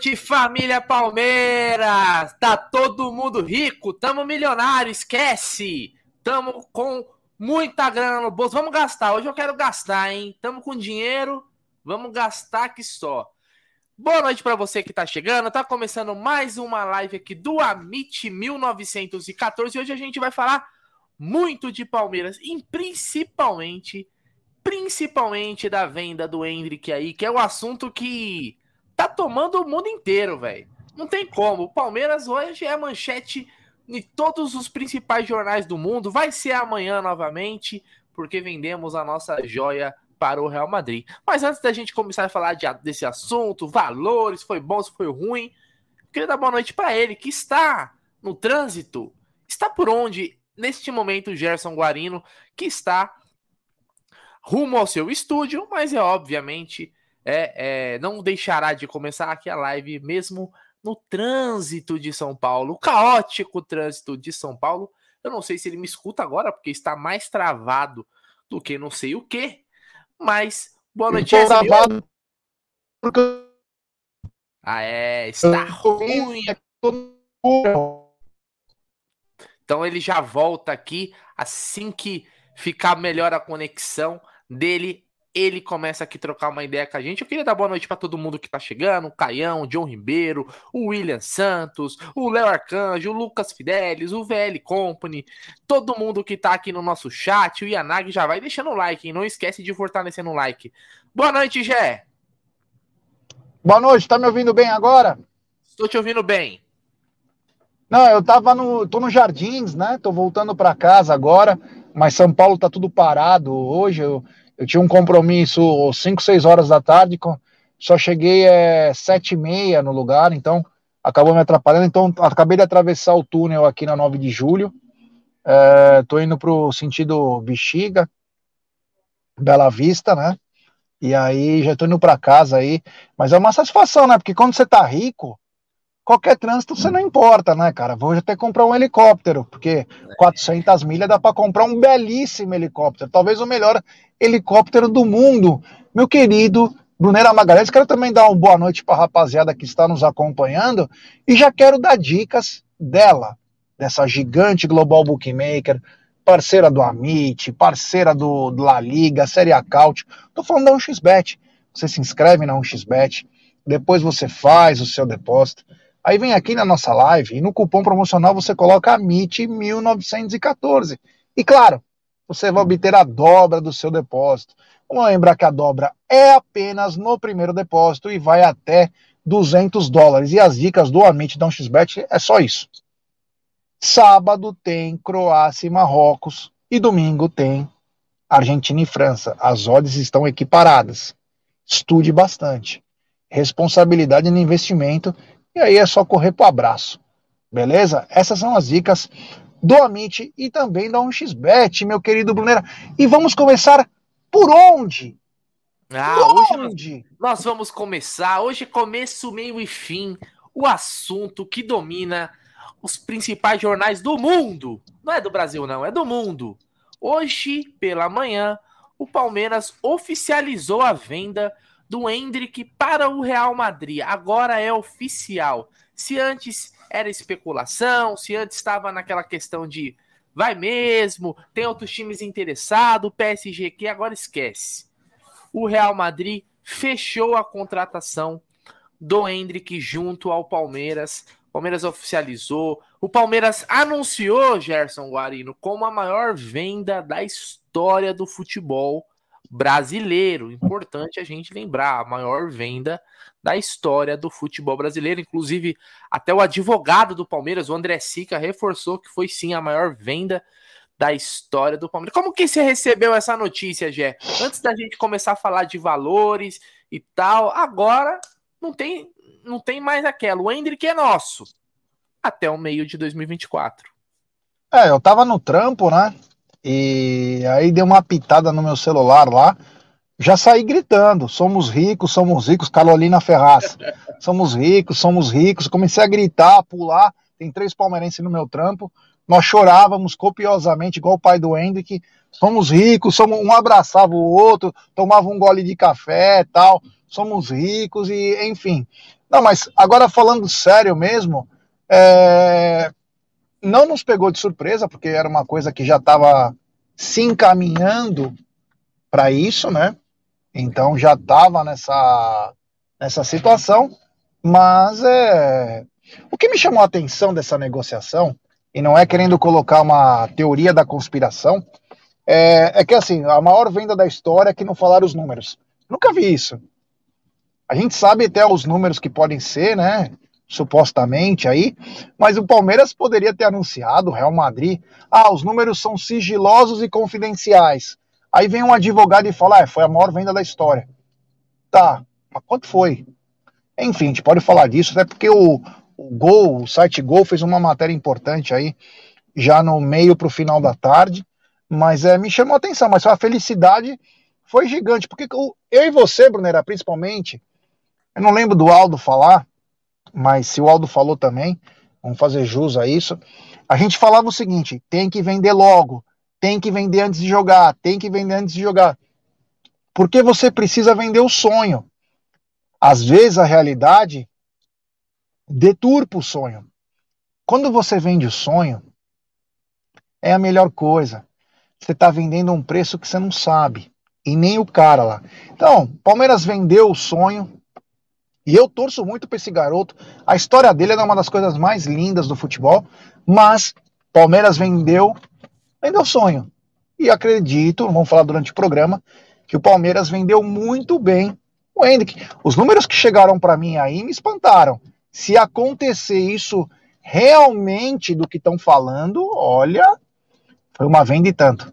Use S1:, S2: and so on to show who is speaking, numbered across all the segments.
S1: noite, família Palmeiras! Tá todo mundo rico, tamo milionário, esquece! Tamo com muita grana no bolso, vamos gastar. Hoje eu quero gastar, hein? Tamo com dinheiro, vamos gastar que só. Boa noite para você que tá chegando. Tá começando mais uma live aqui do Amit 1914 e hoje a gente vai falar muito de Palmeiras e principalmente principalmente da venda do Hendrick aí, que é o assunto que tá tomando o mundo inteiro, velho. Não tem como. O Palmeiras hoje é a manchete em todos os principais jornais do mundo. Vai ser amanhã novamente, porque vendemos a nossa joia para o Real Madrid. Mas antes da gente começar a falar de, desse assunto, valores, foi bom, se foi ruim, queria dar boa noite para ele, que está no trânsito. Está por onde, neste momento, Gerson Guarino, que está rumo ao seu estúdio, mas é obviamente é, é, não deixará de começar aqui a live mesmo no trânsito de São Paulo, o caótico trânsito de São Paulo. Eu não sei se ele me escuta agora, porque está mais travado do que não sei o que. Mas, boa noite, travado. Ah, é, está ruim. Então ele já volta aqui assim que ficar melhor a conexão dele ele começa aqui a trocar uma ideia com a gente. Eu queria dar boa noite para todo mundo que tá chegando: o Caião, o John Ribeiro, o William Santos, o Léo Arcanjo, o Lucas Fidelis, o VL Company, todo mundo que tá aqui no nosso chat. O Yanag já vai deixando o like, hein? Não esquece de fortalecer no like. Boa noite, Gé.
S2: Boa noite, tá me ouvindo bem agora?
S1: Estou te ouvindo bem.
S2: Não, eu tava no. tô nos jardins, né? Tô voltando para casa agora, mas São Paulo tá tudo parado hoje. Eu eu tinha um compromisso 5, 6 horas da tarde, só cheguei é, 7 e meia no lugar, então acabou me atrapalhando. Então acabei de atravessar o túnel aqui na 9 de julho. É, tô indo pro sentido Bexiga, Bela Vista, né? E aí já tô indo para casa aí. Mas é uma satisfação, né? Porque quando você tá rico, qualquer trânsito você não importa, né, cara? Vou até comprar um helicóptero, porque 400 milhas dá para comprar um belíssimo helicóptero, talvez o melhor helicóptero do mundo. Meu querido Brunera Magalhães, quero também dar uma boa noite para a rapaziada que está nos acompanhando e já quero dar dicas dela, dessa gigante global bookmaker, parceira do Amit, parceira do, do La Liga, Série Acaute. Tô falando da 1xBet. Você se inscreve na 1xBet, depois você faz o seu depósito Aí vem aqui na nossa live e no cupom promocional você coloca AMIT1914. E claro, você vai obter a dobra do seu depósito. Vamos lembrar que a dobra é apenas no primeiro depósito e vai até 200 dólares. E as dicas do Amit da XBet é só isso. Sábado tem Croácia e Marrocos e domingo tem Argentina e França. As odds estão equiparadas. Estude bastante. Responsabilidade no investimento e aí é só correr pro abraço. Beleza? Essas são as dicas do Amit e também da 1xBet, meu querido Brunera. E vamos começar por onde?
S1: Ah, por hoje nós, nós vamos começar. Hoje começo, meio e fim. O assunto que domina os principais jornais do mundo. Não é do Brasil, não, é do mundo. Hoje, pela manhã, o Palmeiras oficializou a venda do Hendrick para o Real Madrid. Agora é oficial. Se antes era especulação, se antes estava naquela questão de vai mesmo, tem outros times interessados, PSG que agora esquece. O Real Madrid fechou a contratação do Hendrick junto ao Palmeiras. O Palmeiras oficializou. O Palmeiras anunciou Gerson Guarino como a maior venda da história do futebol brasileiro. Importante a gente lembrar, a maior venda da história do futebol brasileiro. Inclusive, até o advogado do Palmeiras, o André Sica, reforçou que foi sim a maior venda da história do Palmeiras. Como que você recebeu essa notícia, Gé? Antes da gente começar a falar de valores e tal, agora não tem, não tem mais aquela. O Hendrick é nosso até o meio de 2024.
S2: É, eu tava no trampo, né? E aí deu uma pitada no meu celular lá. Já saí gritando: somos ricos, somos ricos, Carolina Ferraz. Somos ricos, somos ricos. Comecei a gritar, a pular. Tem três palmeirenses no meu trampo. Nós chorávamos copiosamente, igual o pai do Hendrick. Somos ricos, somos um abraçava o outro, tomava um gole de café tal. Somos ricos e, enfim. Não, mas agora falando sério mesmo, é, não nos pegou de surpresa, porque era uma coisa que já estava se encaminhando para isso, né? Então já estava nessa, nessa situação, mas é, o que me chamou a atenção dessa negociação, e não é querendo colocar uma teoria da conspiração, é, é que assim, a maior venda da história é que não falaram os números. Nunca vi isso. A gente sabe até os números que podem ser, né? Supostamente aí, mas o Palmeiras poderia ter anunciado, o Real Madrid, ah, os números são sigilosos e confidenciais. Aí vem um advogado e fala, ah, foi a maior venda da história. Tá, mas quanto foi? Enfim, a gente pode falar disso, até porque o, o Gol, o site Gol fez uma matéria importante aí, já no meio para o final da tarde, mas é, me chamou a atenção, mas a felicidade foi gigante, porque eu e você, Brunera, principalmente, eu não lembro do Aldo falar, mas se o Aldo falou também, vamos fazer jus a isso. A gente falava o seguinte: tem que vender logo, tem que vender antes de jogar, tem que vender antes de jogar. Porque você precisa vender o sonho. Às vezes a realidade deturpa o sonho. Quando você vende o sonho, é a melhor coisa. Você está vendendo um preço que você não sabe. E nem o cara lá. Então, Palmeiras vendeu o sonho, e eu torço muito para esse garoto. A história dele é uma das coisas mais lindas do futebol. Mas Palmeiras vendeu, vendeu sonho. E acredito, vamos falar durante o programa, que o Palmeiras vendeu muito bem o Hendrick. Os números que chegaram para mim aí me espantaram. Se acontecer isso realmente do que estão falando, olha, foi uma venda e tanto.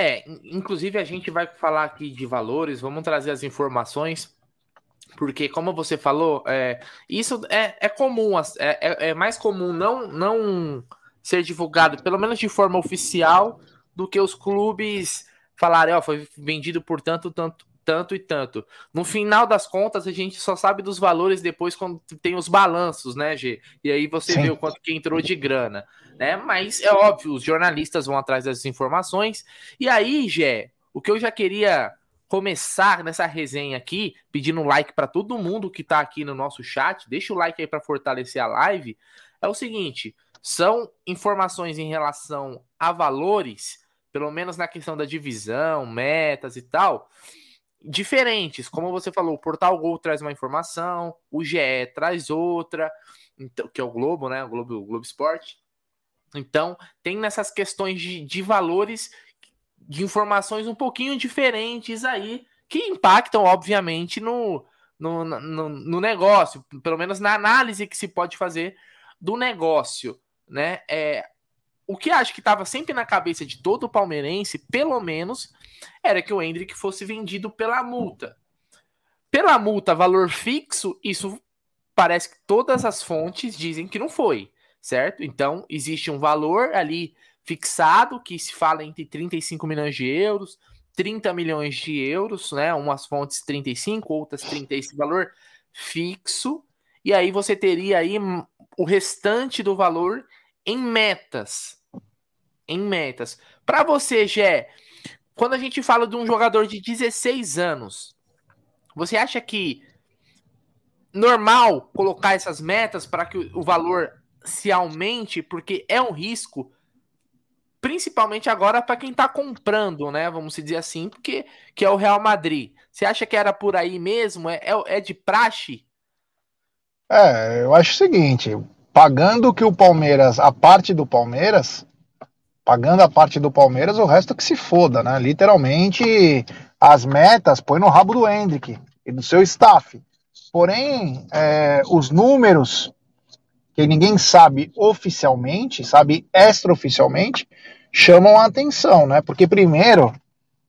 S1: É, inclusive a gente vai falar aqui de valores, vamos trazer as informações porque, como você falou, é, isso é, é comum, é, é, é, mais comum não, não ser divulgado, pelo menos de forma oficial, do que os clubes falarem, ó, foi vendido por tanto, tanto, tanto e tanto. No final das contas, a gente só sabe dos valores depois quando tem os balanços, né, G? E aí você Sim. vê o quanto que entrou de grana, né? Mas é óbvio, os jornalistas vão atrás dessas informações. E aí, Gé, o que eu já queria começar nessa resenha aqui, pedindo like para todo mundo que está aqui no nosso chat, deixa o like aí para fortalecer a live. É o seguinte, são informações em relação a valores, pelo menos na questão da divisão, metas e tal, diferentes. Como você falou, o Portal Gol traz uma informação, o GE traz outra, então, que é o Globo, né? O Globo, o Globo Esporte. Então, tem nessas questões de, de valores de informações um pouquinho diferentes aí, que impactam, obviamente, no, no, no, no, negócio, pelo menos na análise que se pode fazer do negócio, né? É, o que acho que estava sempre na cabeça de todo palmeirense, pelo menos, era que o Hendrick fosse vendido pela multa. Pela multa, valor fixo, isso parece que todas as fontes dizem que não foi, certo? Então, existe um valor ali fixado, que se fala entre 35 milhões de euros, 30 milhões de euros, né? Umas fontes 35, outras 30, esse valor fixo. E aí você teria aí o restante do valor em metas. Em metas. Para você, Gé, quando a gente fala de um jogador de 16 anos, você acha que normal colocar essas metas para que o valor se aumente, porque é um risco principalmente agora para quem está comprando, né? Vamos dizer assim, porque que é o Real Madrid. Você acha que era por aí mesmo? É, é, é de praxe?
S2: É, eu acho o seguinte: pagando que o Palmeiras, a parte do Palmeiras, pagando a parte do Palmeiras, o resto que se foda, né? Literalmente, as metas põe no rabo do Hendrick e do seu staff. Porém, é, os números que ninguém sabe oficialmente, sabe extraoficialmente, chamam a atenção, né? Porque primeiro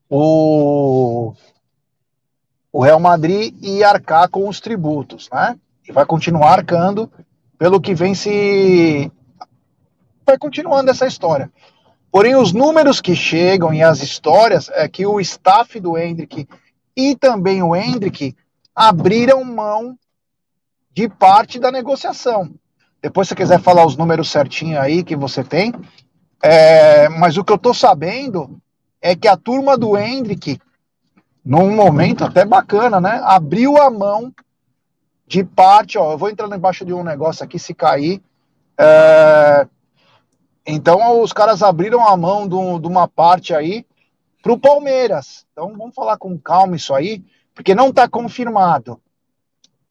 S2: o, o Real Madrid ia arcar com os tributos, né? E vai continuar arcando pelo que vem se vai continuando essa história. Porém, os números que chegam e as histórias é que o staff do Hendrick e também o Hendrick abriram mão de parte da negociação. Depois, se quiser falar os números certinho aí que você tem. É, mas o que eu tô sabendo é que a turma do Hendrick, num momento até bacana, né? Abriu a mão de parte, ó, eu vou entrando embaixo de um negócio aqui, se cair. É, então os caras abriram a mão de uma parte aí para o Palmeiras. Então vamos falar com calma isso aí, porque não está confirmado.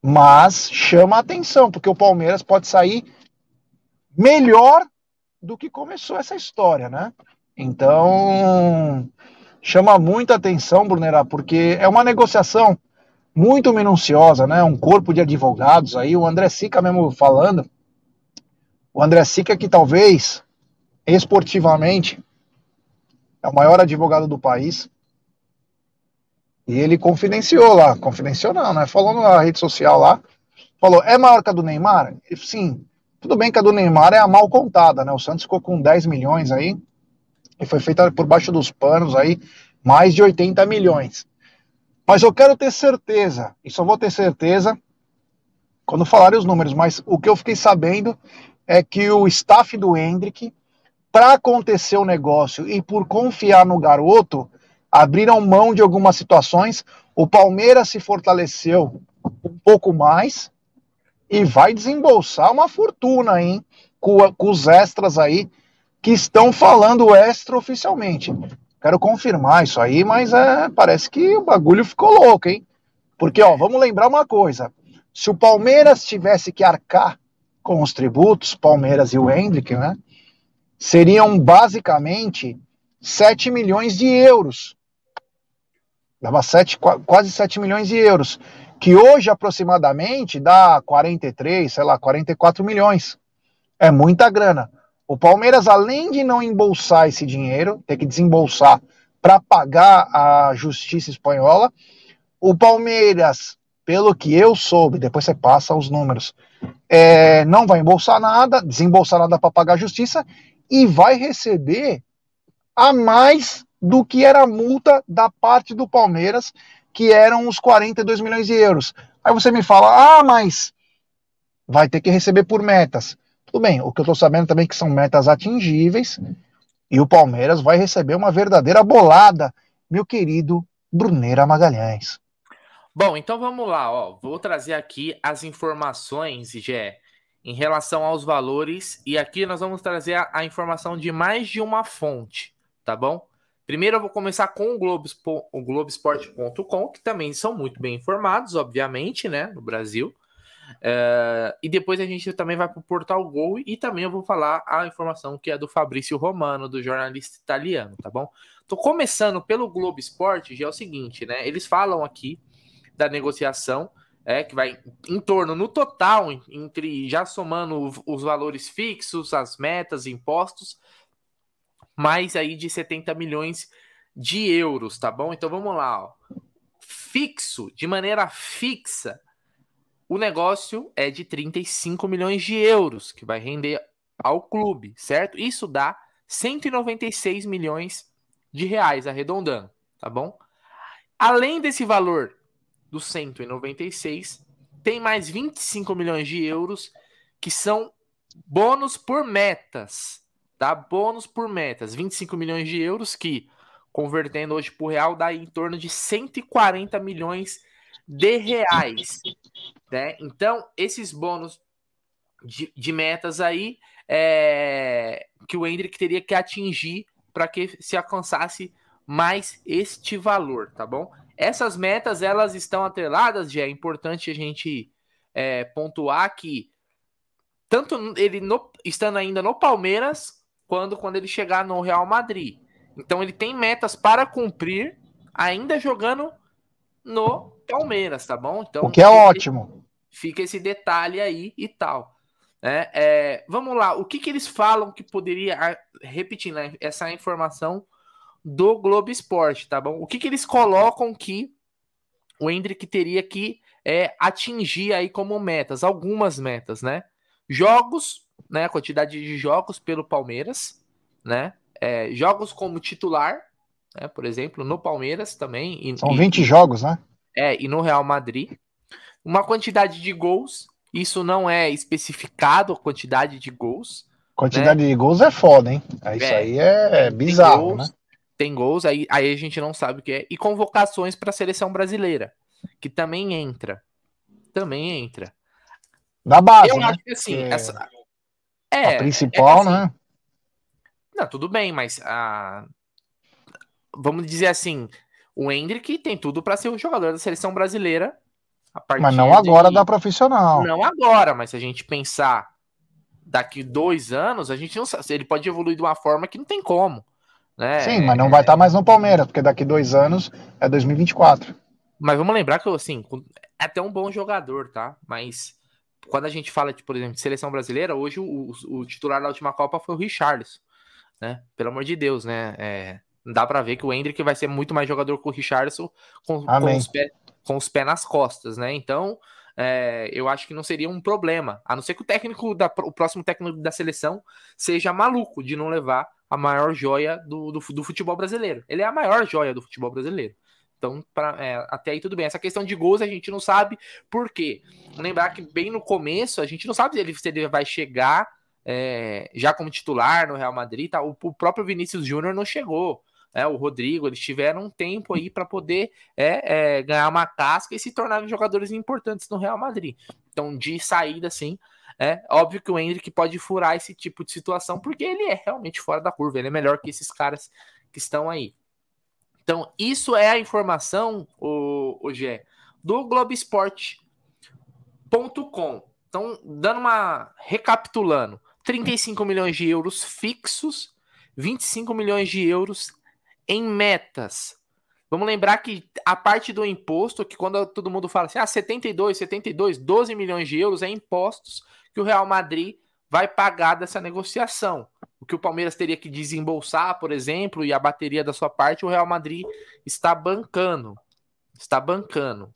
S2: Mas chama a atenção, porque o Palmeiras pode sair melhor do que começou essa história, né? Então chama muita atenção, Brunera, porque é uma negociação muito minuciosa, né? Um corpo de advogados aí, o André Sica mesmo falando. O André Sica que talvez esportivamente é o maior advogado do país. E ele confidenciou lá, confidenciou não, né? Falou na rede social lá, falou, é maior que a do Neymar? Sim, tudo bem que a do Neymar é a mal contada, né? O Santos ficou com 10 milhões aí, e foi feita por baixo dos panos aí, mais de 80 milhões. Mas eu quero ter certeza, e só vou ter certeza quando falarem os números, mas o que eu fiquei sabendo é que o staff do Hendrick, para acontecer o negócio e por confiar no garoto, abriram mão de algumas situações. O Palmeiras se fortaleceu um pouco mais e vai desembolsar uma fortuna, hein? Com, com os extras aí que estão falando extra oficialmente. Quero confirmar isso aí, mas é, parece que o bagulho ficou louco, hein? Porque, ó, vamos lembrar uma coisa. Se o Palmeiras tivesse que arcar com os tributos, Palmeiras e o Hendrick, né? Seriam basicamente 7 milhões de euros. Dava 7, quase 7 milhões de euros. Que hoje, aproximadamente, dá 43, sei lá, 44 milhões. É muita grana. O Palmeiras, além de não embolsar esse dinheiro, ter que desembolsar para pagar a justiça espanhola, o Palmeiras, pelo que eu soube, depois você passa os números, é, não vai embolsar nada, desembolsar nada para pagar a justiça e vai receber a mais do que era a multa da parte do Palmeiras, que eram os 42 milhões de euros. Aí você me fala, ah, mas vai ter que receber por metas. Tudo bem, o que eu estou sabendo também é que são metas atingíveis e o Palmeiras vai receber uma verdadeira bolada, meu querido Bruneira Magalhães.
S1: Bom, então vamos lá, ó. Vou trazer aqui as informações, Gé, em relação aos valores e aqui nós vamos trazer a, a informação de mais de uma fonte, tá bom? Primeiro eu vou começar com o, Globo, o Globesport.com, que também são muito bem informados, obviamente, né, no Brasil. Uh, e depois a gente também vai para o Portal Gol e também eu vou falar a informação que é do Fabrício Romano, do jornalista italiano, tá bom? Tô começando pelo Globo Esporte, já é o seguinte, né? Eles falam aqui da negociação, é, que vai em torno, no total, entre já somando os valores fixos, as metas, impostos, mais aí de 70 milhões de euros, tá bom? Então vamos lá, ó. Fixo, de maneira fixa, o negócio é de 35 milhões de euros que vai render ao clube, certo? Isso dá 196 milhões de reais, arredondando, tá bom? Além desse valor dos 196, tem mais 25 milhões de euros que são bônus por metas, tá? Bônus por metas, 25 milhões de euros que convertendo hoje por real dá em torno de 140 milhões de reais. Né? Então, esses bônus de, de metas aí é, que o Hendrick teria que atingir para que se alcançasse mais este valor, tá bom? Essas metas elas estão atreladas, já é importante a gente é, pontuar que tanto ele no, estando ainda no Palmeiras, quando quando ele chegar no Real Madrid. Então ele tem metas para cumprir ainda jogando no Palmeiras, tá bom? Então,
S2: o que é ótimo.
S1: Fica esse detalhe aí e tal. É, é, vamos lá, o que, que eles falam que poderia, repetindo né, essa informação do Globo Esporte, tá bom? O que, que eles colocam que o Hendrick teria que é, atingir aí como metas, algumas metas, né? Jogos, né? Quantidade de jogos pelo Palmeiras, né? É, jogos como titular, né? Por exemplo, no Palmeiras também.
S2: E, São 20 e, jogos, né?
S1: É, e no Real Madrid. Uma quantidade de gols, isso não é especificado, a quantidade de gols.
S2: Quantidade né? de gols é foda, hein? É, isso é, aí é bizarro,
S1: gols,
S2: né?
S1: Tem gols, aí, aí a gente não sabe o que é. E convocações para a seleção brasileira, que também entra. também entra.
S2: Da base,
S1: Eu
S2: né?
S1: acho que assim, essa... é,
S2: a principal,
S1: é assim,
S2: né?
S1: Não, tudo bem, mas a... vamos dizer assim, o Hendrick tem tudo para ser o jogador da seleção brasileira. A partir
S2: Mas não agora
S1: de-
S2: da profissional.
S1: Não agora, mas se a gente pensar daqui dois anos, a gente não sabe. Ele pode evoluir de uma forma que não tem como. Né?
S2: Sim, mas não vai estar mais no Palmeiras, porque daqui dois anos é 2024.
S1: Mas vamos lembrar que, assim, é até um bom jogador, tá? Mas quando a gente fala, de, por exemplo, de seleção brasileira, hoje o, o titular da última Copa foi o Richarlison, né? Pelo amor de Deus, né? É, dá pra ver que o Hendrick vai ser muito mais jogador que o Richarlison com, com, os, pés, com os pés nas costas, né? Então, é, eu acho que não seria um problema. A não ser que o técnico, da, o próximo técnico da seleção seja maluco de não levar a maior joia do, do, do futebol brasileiro. Ele é a maior joia do futebol brasileiro. Então, pra, é, até aí tudo bem. Essa questão de gols a gente não sabe por quê. Lembrar que bem no começo a gente não sabe se ele, se ele vai chegar é, já como titular no Real Madrid. Tá? O, o próprio Vinícius Júnior não chegou. né? o Rodrigo, eles tiveram um tempo aí para poder é, é, ganhar uma casca e se tornarem jogadores importantes no Real Madrid. Então, de saída, sim, é óbvio que o Hendrick pode furar esse tipo de situação, porque ele é realmente fora da curva, ele é melhor que esses caras que estão aí. Então, isso é a informação, o, o Gé, do Globesport.com. Então, dando uma. recapitulando: 35 milhões de euros fixos, 25 milhões de euros em metas. Vamos lembrar que a parte do imposto, que quando todo mundo fala assim, ah, 72, 72, 12 milhões de euros é impostos que o Real Madrid vai pagar dessa negociação. O que o Palmeiras teria que desembolsar, por exemplo, e a bateria da sua parte, o Real Madrid está bancando. Está bancando.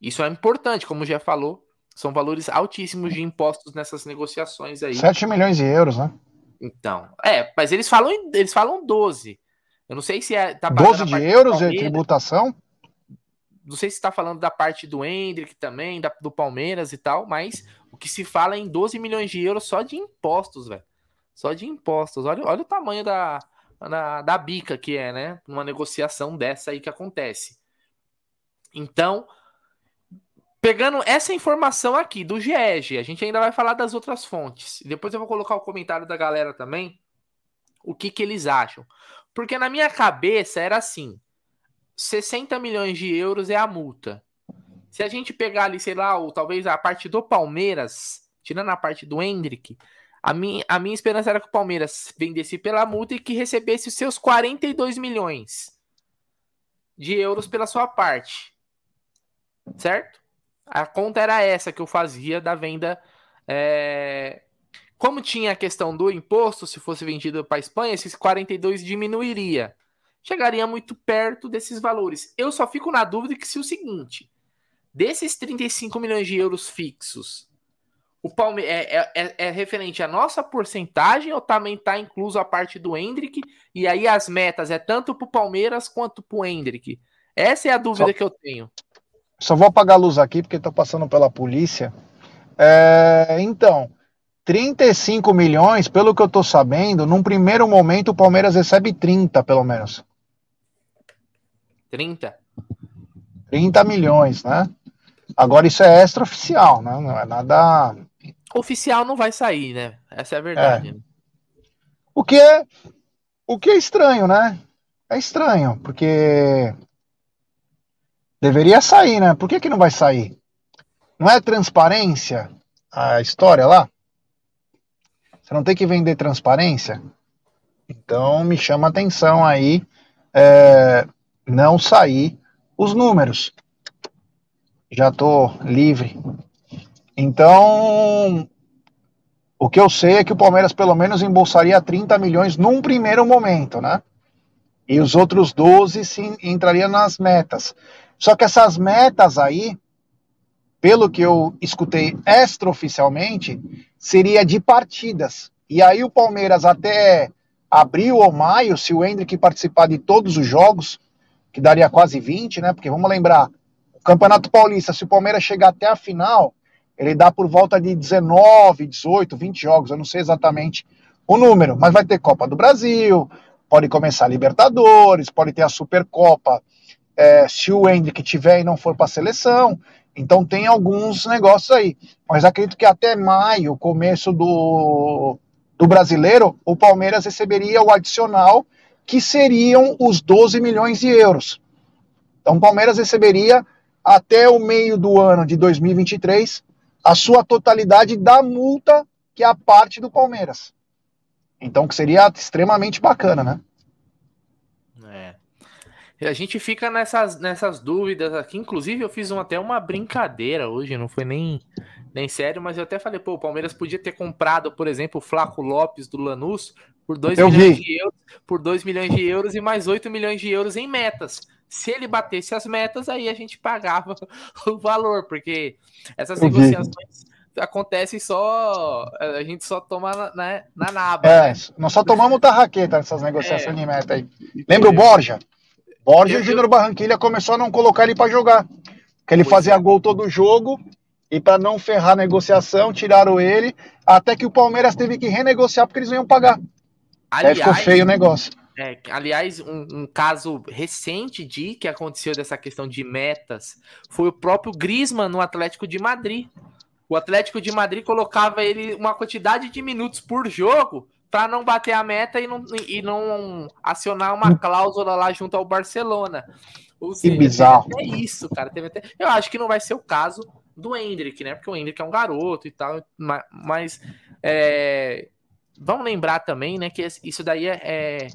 S1: Isso é importante, como já falou, são valores altíssimos de impostos nessas negociações aí.
S2: 7 milhões de euros, né?
S1: Então, é, mas eles falam, eles falam 12. Eu não sei se é. Tá
S2: 12 de euros de tributação?
S1: Não sei se está falando da parte do Hendrick também, da, do Palmeiras e tal, mas o que se fala é em 12 milhões de euros só de impostos, velho. Só de impostos. Olha, olha o tamanho da, da, da bica que é, né? Uma negociação dessa aí que acontece. Então, pegando essa informação aqui do GEG, a gente ainda vai falar das outras fontes. Depois eu vou colocar o comentário da galera também, o que, que eles acham. Porque na minha cabeça era assim: 60 milhões de euros é a multa. Se a gente pegar ali, sei lá, ou talvez a parte do Palmeiras, tirando a parte do Hendrick, a minha, a minha esperança era que o Palmeiras vendesse pela multa e que recebesse os seus 42 milhões de euros pela sua parte. Certo? A conta era essa que eu fazia da venda. É... Como tinha a questão do imposto, se fosse vendido para a Espanha, esses 42 diminuiria. Chegaria muito perto desses valores. Eu só fico na dúvida que se o seguinte: desses 35 milhões de euros fixos, o Palme é, é, é, referente à nossa porcentagem ou também está incluso a parte do Hendrick? E aí as metas é tanto para o Palmeiras quanto para o Hendrick? Essa é a dúvida
S2: Só-
S1: que eu tenho.
S2: Só vou apagar a luz aqui porque estou passando pela polícia. É, então, 35 milhões, pelo que eu estou sabendo, num primeiro momento o Palmeiras recebe 30, pelo menos.
S1: 30?
S2: 30 milhões, né? Agora isso é extraoficial, né? Não é nada.
S1: Oficial não vai sair, né? Essa é a verdade. né?
S2: O que é, o que é estranho, né? É estranho, porque deveria sair, né? Por que, que não vai sair? Não é transparência a história lá? Você não tem que vender transparência? Então me chama a atenção aí é, não sair os números. Já tô livre. Então, o que eu sei é que o Palmeiras pelo menos embolsaria 30 milhões num primeiro momento, né? E os outros 12 sim entrariam nas metas. Só que essas metas aí, pelo que eu escutei extraoficialmente, seria de partidas. E aí o Palmeiras até abril ou maio, se o Hendrick participar de todos os jogos, que daria quase 20, né? Porque vamos lembrar, o Campeonato Paulista, se o Palmeiras chegar até a final, ele dá por volta de 19, 18, 20 jogos, eu não sei exatamente o número, mas vai ter Copa do Brasil, pode começar a Libertadores, pode ter a Supercopa, é, se o Hendrick tiver e não for para a seleção. Então tem alguns negócios aí. Mas acredito que até maio, começo do, do brasileiro, o Palmeiras receberia o adicional, que seriam os 12 milhões de euros. Então o Palmeiras receberia até o meio do ano de 2023 a sua totalidade da multa que é a parte do Palmeiras. Então que seria extremamente bacana, né?
S1: A gente fica nessas, nessas dúvidas aqui. Inclusive, eu fiz um, até uma brincadeira hoje, não foi nem, nem sério, mas eu até falei, pô, o Palmeiras podia ter comprado, por exemplo, o Flaco Lopes do Lanús por 2 milhões de euros, por 2 milhões de euros e mais 8 milhões de euros em metas. Se ele batesse as metas, aí a gente pagava o valor, porque essas eu negociações acontecem só. A gente só toma na, na, na naba.
S2: É, né? nós só tomamos tarraqueta nessas negociações é. de meta aí. Lembra o Borja? Borja eu, Júnior Barranquilha começou a não colocar ele para jogar. Porque ele fazia é. gol todo jogo e para não ferrar a negociação, tiraram ele, até que o Palmeiras teve que renegociar porque eles não iam pagar. Aliás, Aí ficou feio o negócio.
S1: É, aliás, um, um, caso recente de que aconteceu dessa questão de metas foi o próprio Griezmann no Atlético de Madrid. O Atlético de Madrid colocava ele uma quantidade de minutos por jogo para não bater a meta e não, e não acionar uma cláusula lá junto ao Barcelona.
S2: Ou seja, que bizarro.
S1: É isso, cara. Até... Eu acho que não vai ser o caso do Hendrick, né? Porque o Hendrick é um garoto e tal, mas é... vamos lembrar também, né, que isso daí é, é,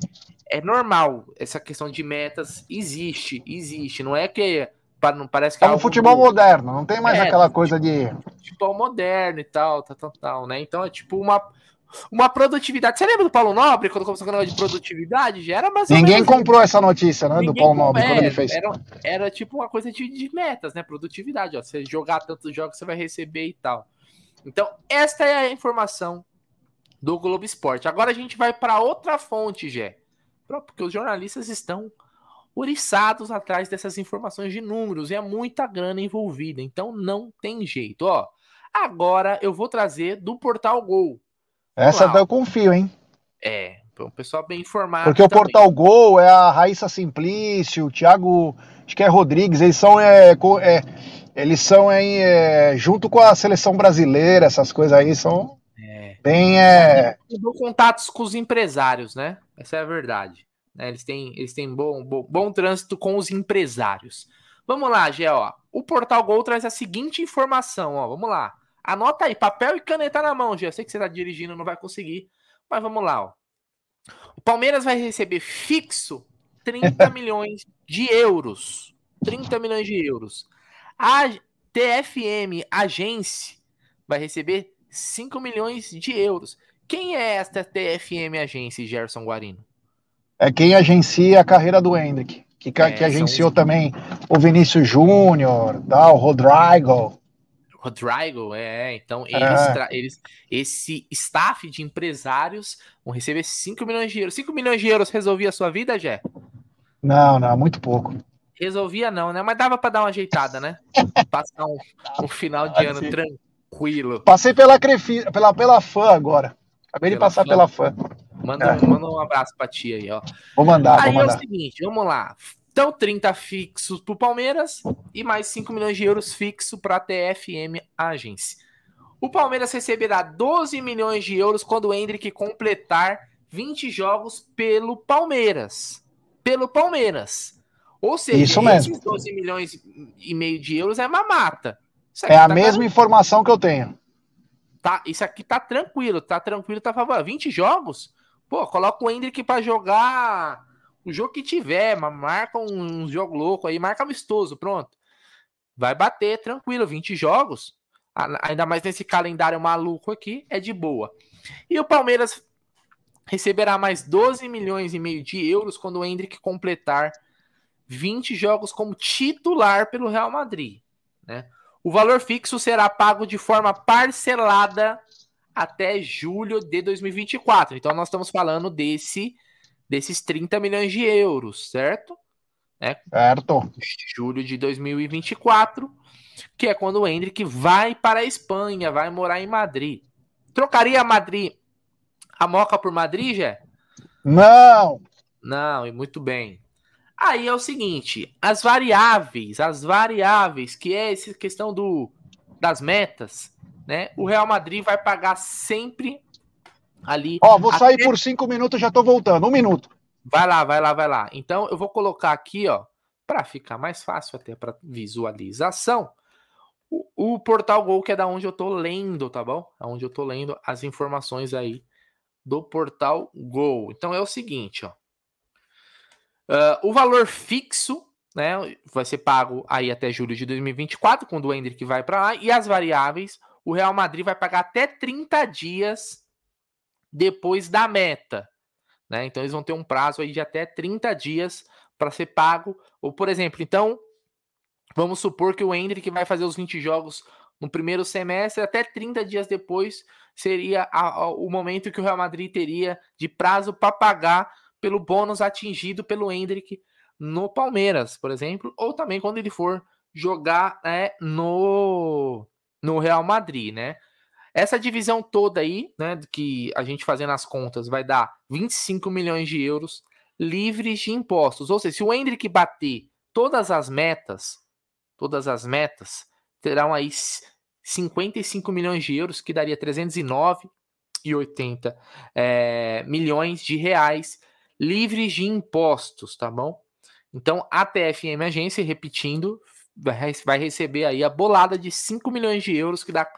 S1: é normal. Essa questão de metas existe, existe. Não é que não parece que
S2: é, é um futebol do... moderno, não tem mais é, aquela coisa de
S1: futebol moderno e tal, tal, tal, tal, né? Então é tipo uma uma produtividade. Você lembra do Paulo Nobre, quando começou com o negócio de produtividade? Já era
S2: mais Ninguém comprou essa notícia, né? do Paulo Nobre, quando ele é, fez.
S1: Era, era tipo uma coisa de, de, metas, né? Produtividade. Ó. Você jogar tantos jogos, você vai receber e tal. Então, esta é a informação do Globo Esporte. Agora a gente vai para outra fonte, Gé. Porque os jornalistas estão oriçados atrás dessas informações de números e é muita grana envolvida. Então, não tem jeito. Ó, agora eu vou trazer do Portal Gol
S2: essa eu confio, hein?
S1: É, um pessoal bem informado.
S2: Porque também. o Portal Gol é a Raíssa Simplício, o Thiago, acho que é Rodrigues, eles são, é, é eles são é, junto com a seleção brasileira, essas coisas aí são. Bem. É...
S1: Eu contatos com os empresários, né? Essa é a verdade. Né? Eles têm, eles têm bom, bom, bom trânsito com os empresários. Vamos lá, Gé, ó. O Portal Gol traz a seguinte informação, ó. Vamos lá. Anota aí, papel e caneta na mão, Gê. Eu sei que você tá dirigindo, não vai conseguir. Mas vamos lá, ó. O Palmeiras vai receber fixo 30 milhões de euros. 30 milhões de euros. A TFM Agência vai receber 5 milhões de euros. Quem é esta TFM Agência, Gerson Guarino?
S2: É quem agencia a carreira do Hendrick. Que, é, que agenciou também o Vinícius Júnior, o Rodrigo.
S1: Rodrigo, é, então eles, é. eles, esse staff de empresários vão receber 5 milhões de euros. 5 milhões de euros resolvia a sua vida, Jé?
S2: Não, não, muito pouco.
S1: Resolvia não, né? Mas dava para dar uma ajeitada, né? Passar um, um final de ano tranquilo.
S2: Passei pela, Crefi, pela, pela fã agora. Acabei pela de passar fã. pela fã.
S1: Manda, é. manda um abraço pra tia aí, ó.
S2: Vou mandar,
S1: Aí
S2: vou mandar.
S1: é o seguinte, vamos lá. Então, 30 fixos para o Palmeiras e mais 5 milhões de euros fixo para a TFM Agência. O Palmeiras receberá 12 milhões de euros quando o Hendrick completar 20 jogos pelo Palmeiras. Pelo Palmeiras. Ou seja,
S2: Isso mesmo.
S1: esses 12 milhões e meio de euros é mamata.
S2: É a tá mesma informação que eu tenho.
S1: Tá, isso aqui tá tranquilo, tá tranquilo, tá favorável. 20 jogos? Pô, coloca o Hendrick para jogar o jogo que tiver, marca um, um jogo louco aí, marca amistoso, pronto. Vai bater tranquilo, 20 jogos. Ainda mais nesse calendário maluco aqui, é de boa. E o Palmeiras receberá mais 12 milhões e meio de euros quando o Hendrick completar 20 jogos como titular pelo Real Madrid. Né? O valor fixo será pago de forma parcelada até julho de 2024. Então nós estamos falando desse desses 30 milhões de euros, certo?
S2: É, certo.
S1: Julho de 2024, que é quando o Hendrick vai para a Espanha, vai morar em Madrid. Trocaria a Madrid, a Moca por Madrid, Jé?
S2: Não.
S1: Não, e muito bem. Aí é o seguinte, as variáveis, as variáveis, que é essa questão do, das metas, né? O Real Madrid vai pagar sempre ali.
S2: Ó, vou sair por cinco minutos, já tô voltando. Um minuto.
S1: Vai lá, vai lá, vai lá. Então eu vou colocar aqui, ó, para ficar mais fácil até para visualização, o, o, portal Gol, que é da onde eu tô lendo, tá bom? É onde eu tô lendo as informações aí do portal Gol. Então é o seguinte, ó. Uh, o valor fixo, né, vai ser pago aí até julho de 2024, quando o Hendrick vai para lá, e as variáveis, o Real Madrid vai pagar até 30 dias depois da meta, né? Então eles vão ter um prazo aí de até 30 dias para ser pago, ou por exemplo, então vamos supor que o Hendrick vai fazer os 20 jogos no primeiro semestre, até 30 dias depois seria a, a, o momento que o Real Madrid teria de prazo para pagar pelo bônus atingido pelo Hendrick no Palmeiras, por exemplo, ou também quando ele for jogar é, no, no Real Madrid, né? Essa divisão toda aí, né, que a gente fazendo as contas, vai dar 25 milhões de euros livres de impostos. Ou seja, se o Hendrick bater todas as metas, todas as metas, terão aí 55 milhões de euros, que daria 309,80 é, milhões de reais livres de impostos, tá bom? Então, a TFM Agência, repetindo, vai receber aí a bolada de 5 milhões de euros, que dá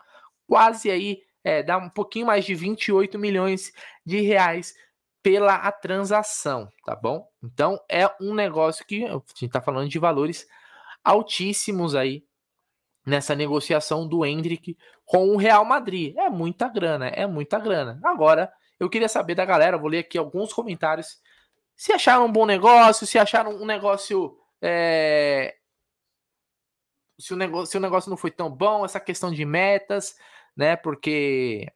S1: quase aí, é, dá um pouquinho mais de 28 milhões de reais pela a transação, tá bom? Então, é um negócio que a gente tá falando de valores altíssimos aí nessa negociação do Hendrick com o Real Madrid. É muita grana, é muita grana. Agora, eu queria saber da galera, vou ler aqui alguns comentários se acharam um bom negócio, se acharam um negócio. É... Se, o negócio se o negócio não foi tão bom, essa questão de metas, né? Porque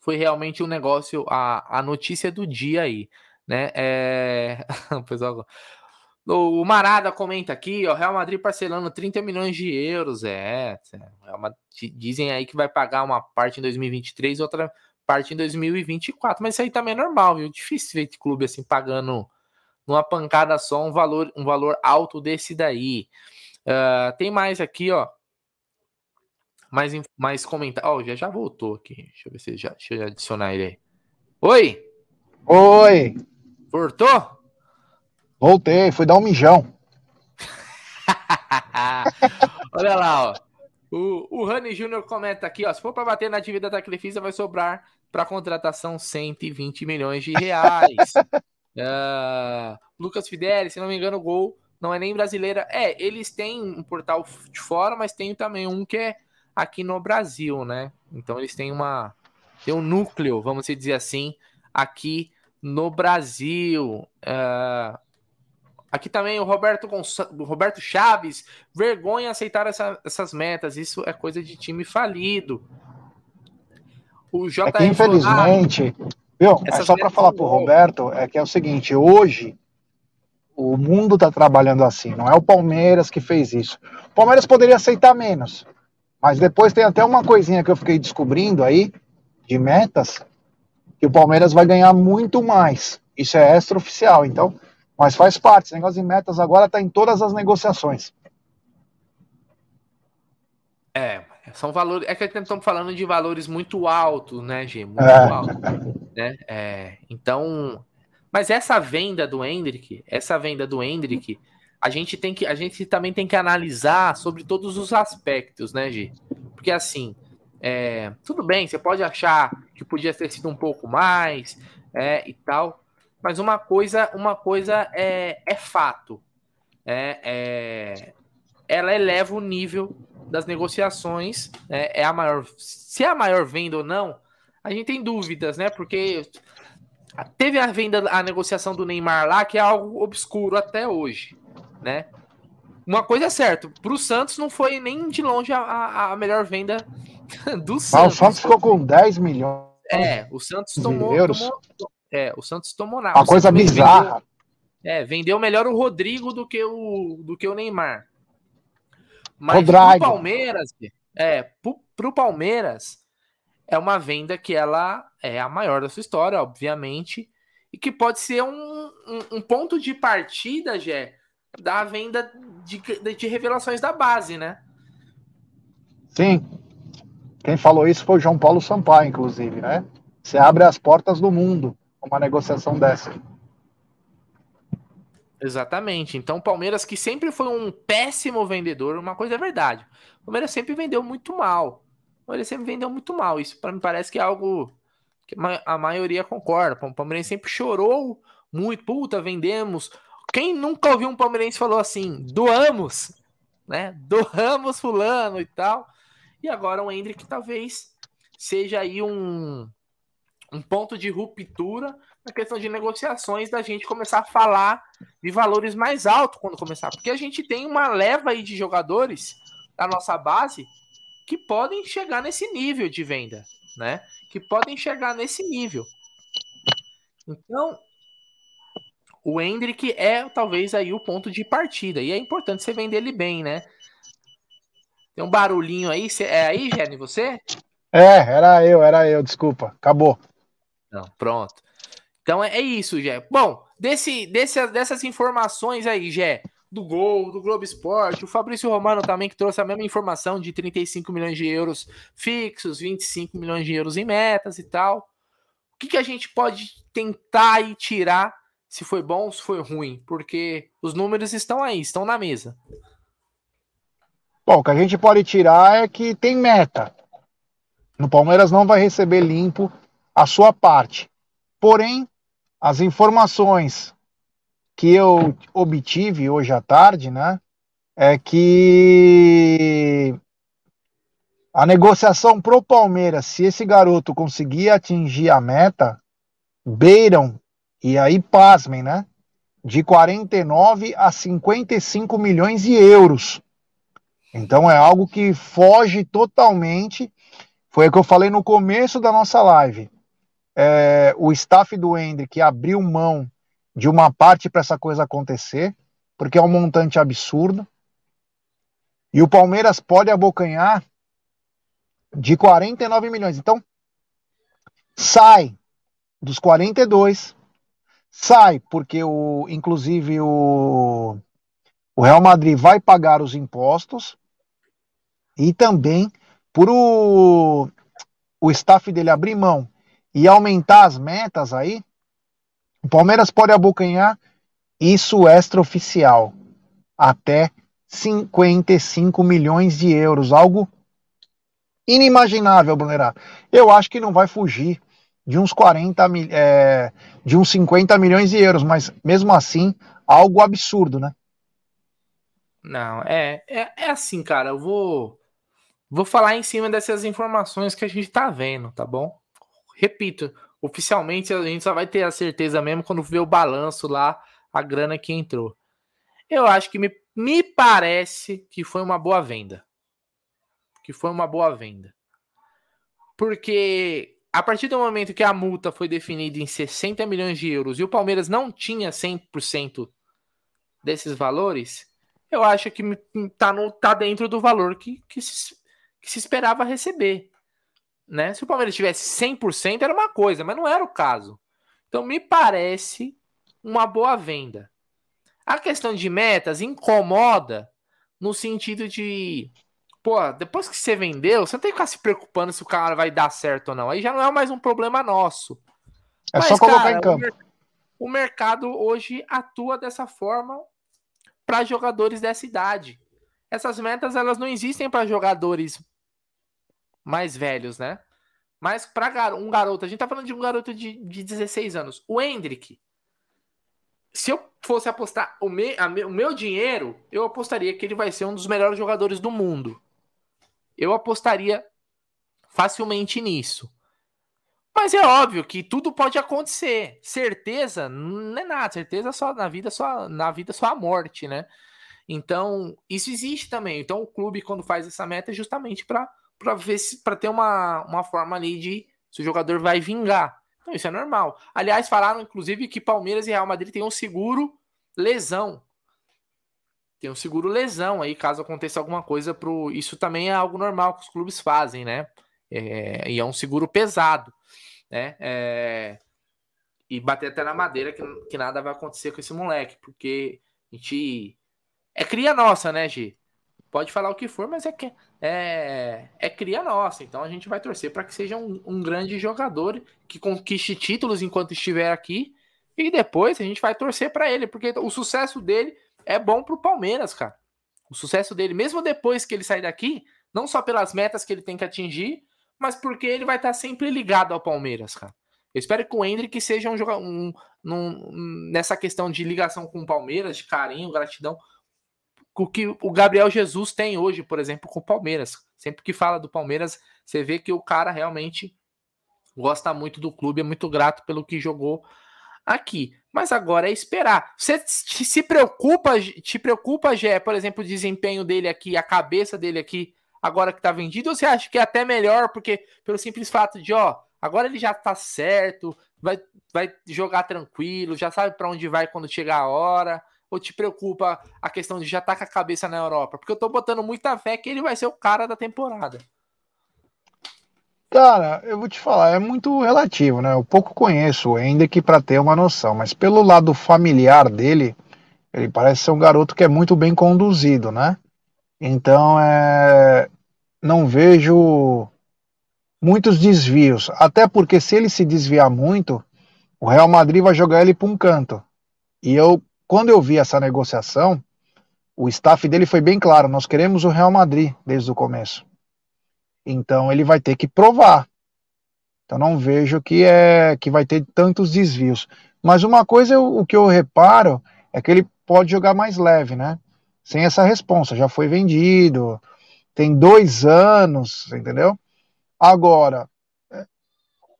S1: foi realmente um negócio, a, a notícia do dia aí, né? É... pessoal, o Marada comenta aqui, ó, Real Madrid parcelando 30 milhões de euros, é, é dizem aí que vai pagar uma parte em 2023, outra parte em 2024. Mas isso aí também é normal, viu? Difícil ver clube assim pagando numa pancada só um valor, um valor alto desse daí. Uh, tem mais aqui, ó. Mais, mais comentário. Ó, oh, já, já voltou aqui. Deixa eu ver se já, deixa eu adicionar ele aí. Oi!
S2: Oi!
S1: Voltou?
S2: Voltei, fui dar um mijão.
S1: Olha lá, ó. O, o Rani Júnior comenta aqui, ó. Se for para bater na dívida da Crefisa, vai sobrar para contratação 120 milhões de reais. uh, Lucas Fideli, se não me engano, o gol não é nem brasileira. É, eles têm um portal de fora, mas tem também um que é aqui no Brasil, né? Então eles têm uma tem um núcleo, vamos dizer assim, aqui no Brasil. Uh, aqui também o Roberto, Gonça... o Roberto Chaves, vergonha aceitar essa, essas metas. Isso é coisa de time falido.
S2: O JR é que, infelizmente, viu, é só para falar para o Roberto, é que é o seguinte, hoje o mundo está trabalhando assim, não é o Palmeiras que fez isso. O Palmeiras poderia aceitar menos, mas depois tem até uma coisinha que eu fiquei descobrindo aí, de metas, que o Palmeiras vai ganhar muito mais. Isso é extraoficial, então, mas faz parte. Esse negócio de metas agora está em todas as negociações.
S1: É, são valores. É que estamos falando de valores muito altos, né, G? Muito é. altos. Né? É, então. Mas essa venda do Hendrick, essa venda do Hendrick, a gente tem que. A gente também tem que analisar sobre todos os aspectos, né, G? Porque assim. É, tudo bem, você pode achar que podia ter sido um pouco mais é, e tal, mas uma coisa, uma coisa é, é fato. É, é, ela eleva o nível das negociações, né, é a maior. Se é a maior venda ou não, a gente tem dúvidas, né? Porque teve a venda, a negociação do Neymar lá, que é algo obscuro até hoje, né? Uma coisa é certa, para o Santos não foi nem de longe a, a melhor venda do Santos. Ah,
S2: o Santos ficou com 10 milhões.
S1: É, o Santos tomou, euros. tomou é, o Santos tomou
S2: nada. Uma coisa bizarra.
S1: Vendeu, é, vendeu melhor o Rodrigo do que o, do que o Neymar. Mas pro Palmeiras, é, pro, pro Palmeiras, é uma venda que ela é a maior da sua história, obviamente. e que pode ser um, um, um ponto de partida, Gé, da venda de, de revelações da base, né?
S2: Sim. Quem falou isso foi o João Paulo Sampaio, inclusive, né? Você abre as portas do mundo uma negociação dessa.
S1: Exatamente. Então, o Palmeiras, que sempre foi um péssimo vendedor, uma coisa é verdade. O Palmeiras sempre vendeu muito mal. O Palmeiras sempre vendeu muito mal. Isso para mim parece que é algo que a maioria concorda. O Palmeiras sempre chorou muito. Puta, vendemos. Quem nunca ouviu um palmeirense falou assim, doamos, né? Doamos fulano e tal. E agora o Hendrick talvez seja aí um, um ponto de ruptura na questão de negociações da gente começar a falar de valores mais altos quando começar. Porque a gente tem uma leva aí de jogadores da nossa base que podem chegar nesse nível de venda, né? Que podem chegar nesse nível. Então, o Hendrick é talvez aí o ponto de partida. E é importante você vender ele bem, né? Tem um barulhinho aí. É aí, Jenny, você?
S2: É, era eu, era eu, desculpa. Acabou.
S1: Não, pronto. Então é, é isso, Jé. Bom, desse, desse, dessas informações aí, Jé, do Gol, do Globo Esporte, o Fabrício Romano também que trouxe a mesma informação de 35 milhões de euros fixos, 25 milhões de euros em metas e tal. O que, que a gente pode tentar e tirar se foi bom ou se foi ruim? Porque os números estão aí, estão na mesa.
S2: Bom, o que a gente pode tirar é que tem meta. No Palmeiras não vai receber limpo a sua parte. Porém, as informações que eu obtive hoje à tarde, né, é que a negociação pro Palmeiras, se esse garoto conseguir atingir a meta, beiram, e aí pasmem, né, de 49 a 55 milhões de euros. Então é algo que foge totalmente. Foi o que eu falei no começo da nossa live. É, o staff do Hendrick abriu mão de uma parte para essa coisa acontecer, porque é um montante absurdo. E o Palmeiras pode abocanhar de 49 milhões. Então, sai dos 42, sai porque o, inclusive o, o Real Madrid vai pagar os impostos e também por o, o staff dele abrir mão e aumentar as metas aí, o Palmeiras pode abocanhar isso extraoficial até 55 milhões de euros, algo inimaginável, Brunerá. Eu acho que não vai fugir de uns 40 é, de uns 50 milhões de euros, mas mesmo assim, algo absurdo, né?
S1: Não, é, é, é assim, cara. Eu vou Vou falar em cima dessas informações que a gente tá vendo, tá bom? Repito, oficialmente a gente só vai ter a certeza mesmo quando ver o balanço lá, a grana que entrou. Eu acho que me, me parece que foi uma boa venda. Que foi uma boa venda. Porque a partir do momento que a multa foi definida em 60 milhões de euros e o Palmeiras não tinha 100% desses valores, eu acho que tá, no, tá dentro do valor que, que se, que se esperava receber. Né? Se o Palmeiras tivesse 100% era uma coisa, mas não era o caso. Então me parece uma boa venda. A questão de metas incomoda no sentido de, pô, depois que você vendeu, você não tem que ficar se preocupando se o cara vai dar certo ou não. Aí já não é mais um problema nosso.
S2: É Mas, só colocar cara, em campo.
S1: O, o mercado hoje atua dessa forma para jogadores dessa idade. Essas metas elas não existem para jogadores mais velhos, né? Mas para um garoto, a gente tá falando de um garoto de, de 16 anos. O Hendrick, se eu fosse apostar o, me, a, o meu dinheiro, eu apostaria que ele vai ser um dos melhores jogadores do mundo. Eu apostaria facilmente nisso. Mas é óbvio que tudo pode acontecer. Certeza não é nada. Certeza só na vida só na vida só a morte, né? Então isso existe também. Então o clube quando faz essa meta é justamente para para ver se para ter uma, uma forma ali de se o jogador vai vingar. Então isso é normal. Aliás, falaram inclusive que Palmeiras e Real Madrid têm um seguro lesão. Tem um seguro lesão aí, caso aconteça alguma coisa pro. Isso também é algo normal que os clubes fazem, né? É, e é um seguro pesado, né? É... e bater até na madeira que, que nada vai acontecer com esse moleque, porque a gente. É cria nossa, né, G? Pode falar o que for, mas é que é, é cria nossa. Então a gente vai torcer para que seja um, um, grande jogador que conquiste títulos enquanto estiver aqui. E depois a gente vai torcer para ele, porque o sucesso dele é bom pro Palmeiras, cara. O sucesso dele, mesmo depois que ele sair daqui, não só pelas metas que ele tem que atingir, mas porque ele vai estar sempre ligado ao Palmeiras, cara. Eu espero que o Hendrick seja um jogador um, um, nessa questão de ligação com o Palmeiras, de carinho, gratidão, o que o Gabriel Jesus tem hoje, por exemplo, com o Palmeiras. Sempre que fala do Palmeiras, você vê que o cara realmente gosta muito do clube, é muito grato pelo que jogou aqui. Mas agora é esperar. Você se preocupa, te preocupa, Gé, por exemplo, o desempenho dele aqui, a cabeça dele aqui, agora que tá vendido, ou você acha que é até melhor, porque pelo simples fato de, ó, agora ele já tá certo, vai, vai jogar tranquilo, já sabe para onde vai quando chegar a hora? Ou te preocupa a questão de já estar tá com a cabeça na Europa? Porque eu tô botando muita fé que ele vai ser o cara da temporada.
S2: Cara, eu vou te falar, é muito relativo, né? Eu pouco conheço ainda que para ter uma noção, mas pelo lado familiar dele, ele parece ser um garoto que é muito bem conduzido, né? Então, é... não vejo muitos desvios, até porque se ele se desviar muito, o Real Madrid vai jogar ele para um canto. E eu quando eu vi essa negociação, o staff dele foi bem claro: nós queremos o Real Madrid desde o começo. Então ele vai ter que provar. Então não vejo que é que vai ter tantos desvios. Mas uma coisa o que eu reparo é que ele pode jogar mais leve, né? Sem essa responsa, já foi vendido, tem dois anos, entendeu? Agora, é,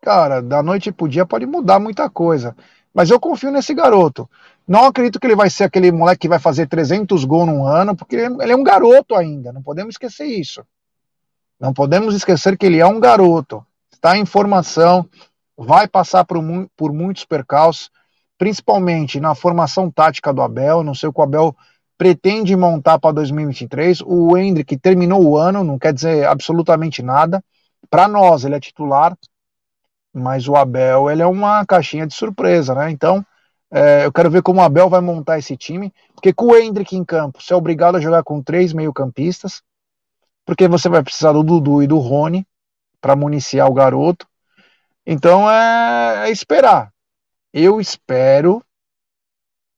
S2: cara, da noite pro dia pode mudar muita coisa. Mas eu confio nesse garoto. Não acredito que ele vai ser aquele moleque que vai fazer 300 gols num ano, porque ele é um garoto ainda. Não podemos esquecer isso. Não podemos esquecer que ele é um garoto. Está em formação, vai passar por, por muitos percalços, principalmente na formação tática do Abel. Não sei o que o Abel pretende montar para 2023. O Hendrick terminou o ano, não quer dizer absolutamente nada. Para nós, ele é titular, mas o Abel ele é uma caixinha de surpresa, né? Então é, eu quero ver como o Abel vai montar esse time, porque com o Hendrick em campo, você é obrigado a jogar com três meio-campistas, porque você vai precisar do Dudu e do Rony para municiar o garoto. Então é, é esperar. Eu espero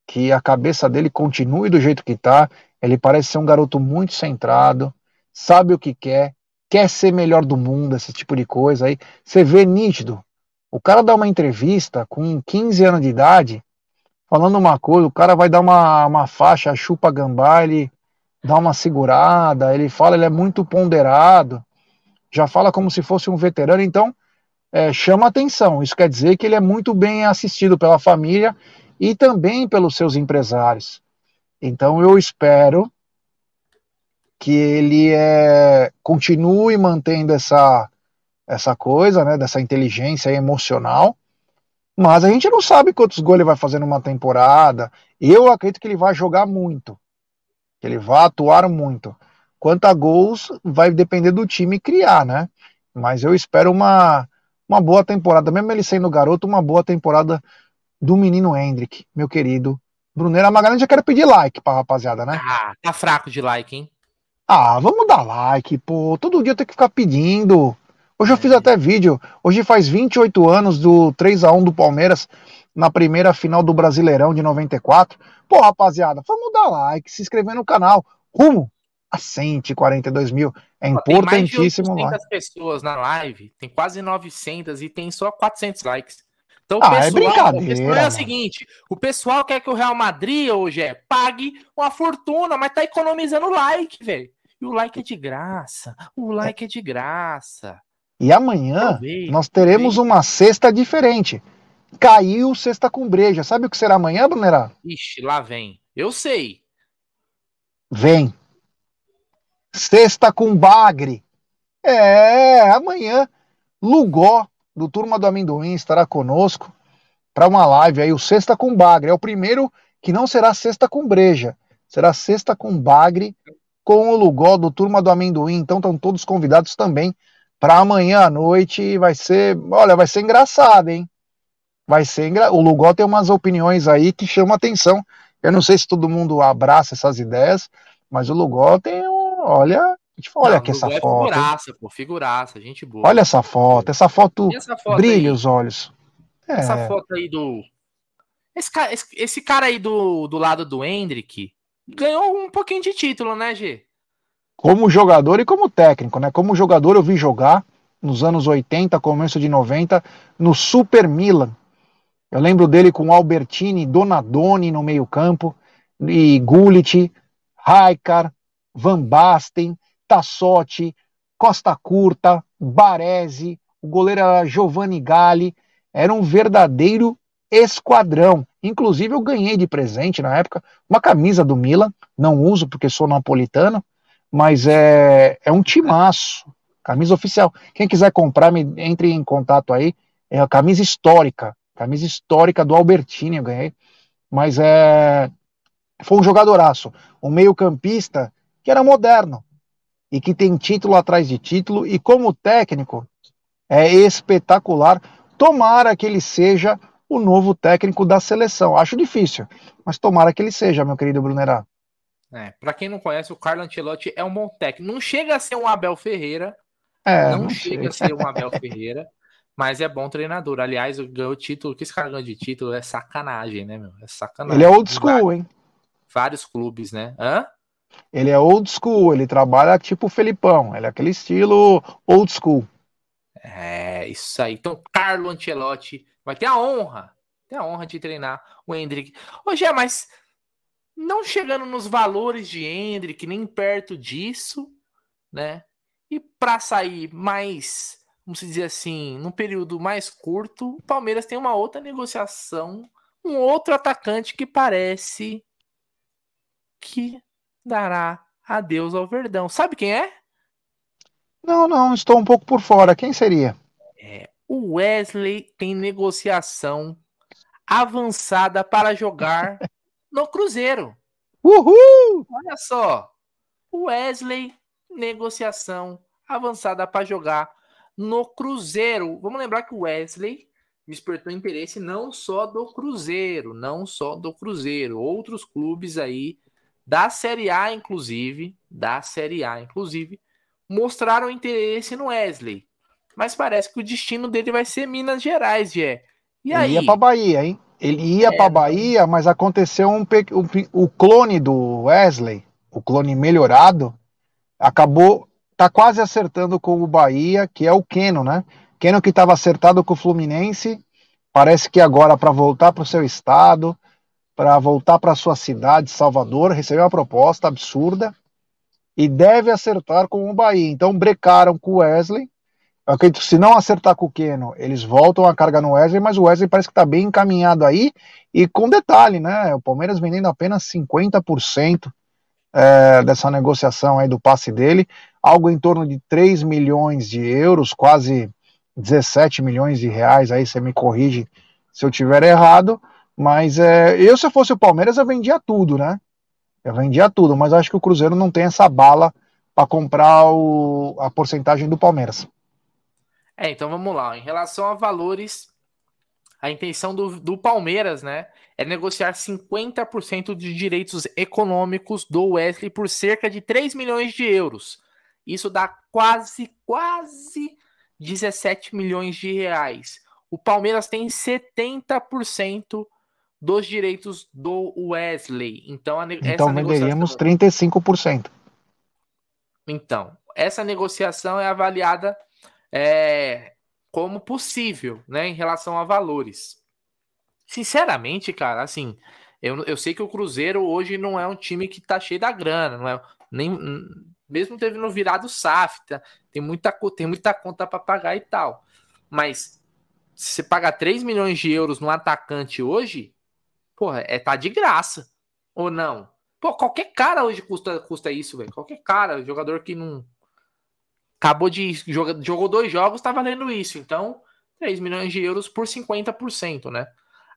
S2: que a cabeça dele continue do jeito que está. Ele parece ser um garoto muito centrado, sabe o que quer, quer ser melhor do mundo, esse tipo de coisa aí. Você vê nítido. O cara dá uma entrevista com 15 anos de idade, falando uma coisa, o cara vai dar uma, uma faixa, chupa gambá, ele dá uma segurada, ele fala, ele é muito ponderado, já fala como se fosse um veterano, então é, chama atenção. Isso quer dizer que ele é muito bem assistido pela família e também pelos seus empresários. Então eu espero que ele é, continue mantendo essa, essa coisa, né, dessa inteligência emocional, mas a gente não sabe quantos gols ele vai fazer numa temporada. Eu acredito que ele vai jogar muito. Que ele vai atuar muito. Quanto a gols, vai depender do time criar, né? Mas eu espero uma, uma boa temporada. Mesmo ele sendo garoto, uma boa temporada do menino Hendrick, meu querido. Bruneira Magalhães, já quero pedir like pra rapaziada, né?
S1: Ah, tá fraco de like, hein?
S2: Ah, vamos dar like, pô. Todo dia eu tenho que ficar pedindo. Hoje eu fiz até vídeo. Hoje faz 28 anos do 3 a 1 do Palmeiras na primeira final do Brasileirão de 94. Pô, rapaziada, vamos dar like, se inscrever no canal. Rumo a 142 mil. É importantíssimo.
S1: Tem mais de pessoas na live, tem quase 900 e tem só 400 likes.
S2: Então, ah, é pessoal, é brincadeira. O pessoal
S1: é o seguinte: o pessoal quer que o Real Madrid hoje é pague uma fortuna, mas tá economizando like, velho. E o like é de graça. O like é de graça.
S2: E amanhã nós teremos uma cesta diferente. Caiu cesta com breja. Sabe o que será amanhã, Brunerá?
S1: Ixi, lá vem. Eu sei.
S2: Vem. Cesta com bagre. É, amanhã Lugó, do Turma do Amendoim, estará conosco para uma live aí, o Cesta com Bagre. É o primeiro que não será Cesta com Breja, será Cesta com Bagre com o Lugó do Turma do Amendoim. Então estão todos convidados também para amanhã à noite vai ser, olha, vai ser engraçado, hein? vai ser engra... O Lugol tem umas opiniões aí que chamam atenção. Eu não sei se todo mundo abraça essas ideias, mas o Lugol tem um. Olha, olha aqui essa é foto.
S1: Figuraça, pô, figuraça, gente boa.
S2: Olha essa foto, essa foto, essa foto brilha aí? os olhos.
S1: Essa é. foto aí do. Esse cara, esse, esse cara aí do, do lado do Hendrick ganhou um pouquinho de título, né, G?
S2: Como jogador e como técnico, né? Como jogador eu vi jogar nos anos 80, começo de 90, no Super Milan. Eu lembro dele com Albertini, Donadoni no meio-campo, e Gullit, Raikar, Van Basten, Tassotti, Costa Curta, Baresi, o goleiro era Giovanni Galli, era um verdadeiro esquadrão. Inclusive, eu ganhei de presente na época uma camisa do Milan, não uso porque sou napolitano, mas é, é um timaço, camisa oficial. Quem quiser comprar, me entre em contato aí. É a camisa histórica, camisa histórica do Albertini, eu ganhei. Mas é, foi um jogadoraço, um meio-campista que era moderno e que tem título atrás de título e como técnico é espetacular. Tomara que ele seja o novo técnico da seleção. Acho difícil, mas tomara que ele seja, meu querido Brunerá.
S1: É, para quem não conhece, o Carlo Ancelotti é um bom técnico. Não chega a ser um Abel Ferreira. É, não, não chega a ser um Abel Ferreira, mas é bom treinador. Aliás, ganhou o título. que esse cara ganhou de título é sacanagem, né, meu? É sacanagem.
S2: Ele é old school, hein?
S1: Vários clubes, né? Hã?
S2: Ele é old school, ele trabalha tipo o Felipão, ele é aquele estilo old school.
S1: É, isso aí. Então, Carlo Ancelotti vai ter a honra, ter a honra de treinar o Hendrick. Hoje é, mas não chegando nos valores de Hendrick, nem perto disso, né? E para sair mais, vamos dizer assim, num período mais curto, o Palmeiras tem uma outra negociação, um outro atacante que parece que dará adeus ao Verdão. Sabe quem é?
S2: Não, não, estou um pouco por fora. Quem seria?
S1: É, o Wesley tem negociação avançada para jogar no Cruzeiro.
S2: Uhul!
S1: Olha só. Wesley, negociação avançada para jogar no Cruzeiro. Vamos lembrar que o Wesley despertou interesse não só do Cruzeiro, não só do Cruzeiro, outros clubes aí da Série A, inclusive, da Série A, inclusive, mostraram interesse no Wesley. Mas parece que o destino dele vai ser Minas Gerais, Jé.
S2: E aí? Ia para Bahia, hein? Ele ia é, para Bahia, mas aconteceu um, um, o clone do Wesley, o clone melhorado, acabou tá quase acertando com o Bahia, que é o Keno, né? Keno que estava acertado com o Fluminense, parece que agora para voltar para o seu estado, para voltar para sua cidade, Salvador, recebeu uma proposta absurda e deve acertar com o Bahia. Então brecaram com o Wesley eu acredito que se não acertar com o Keno, eles voltam a carga no Wesley, mas o Wesley parece que está bem encaminhado aí. E com detalhe, né? O Palmeiras vendendo apenas 50% é, dessa negociação aí do passe dele, algo em torno de 3 milhões de euros, quase 17 milhões de reais. Aí você me corrige se eu tiver errado. Mas é, eu, se fosse o Palmeiras, eu vendia tudo, né? Eu vendia tudo, mas acho que o Cruzeiro não tem essa bala para comprar o, a porcentagem do Palmeiras.
S1: É, então vamos lá. Em relação a valores, a intenção do, do Palmeiras, né, é negociar 50% de direitos econômicos do Wesley por cerca de 3 milhões de euros. Isso dá quase, quase 17 milhões de reais. O Palmeiras tem 70% dos direitos do Wesley. Então, a,
S2: então venderíamos negociação... 35%.
S1: Então, essa negociação é avaliada é, como possível, né, em relação a valores. Sinceramente, cara, assim, eu, eu sei que o Cruzeiro hoje não é um time que tá cheio da grana, não é nem mesmo teve no virado SAF, tá, tem muita tem muita conta para pagar e tal. Mas se você pagar 3 milhões de euros no atacante hoje, porra, é tá de graça. Ou não? Pô, qualquer cara hoje custa, custa isso, velho. Qualquer cara, jogador que não acabou de jogar, jogou dois jogos, tá valendo isso. Então, 3 milhões de euros por 50%, né?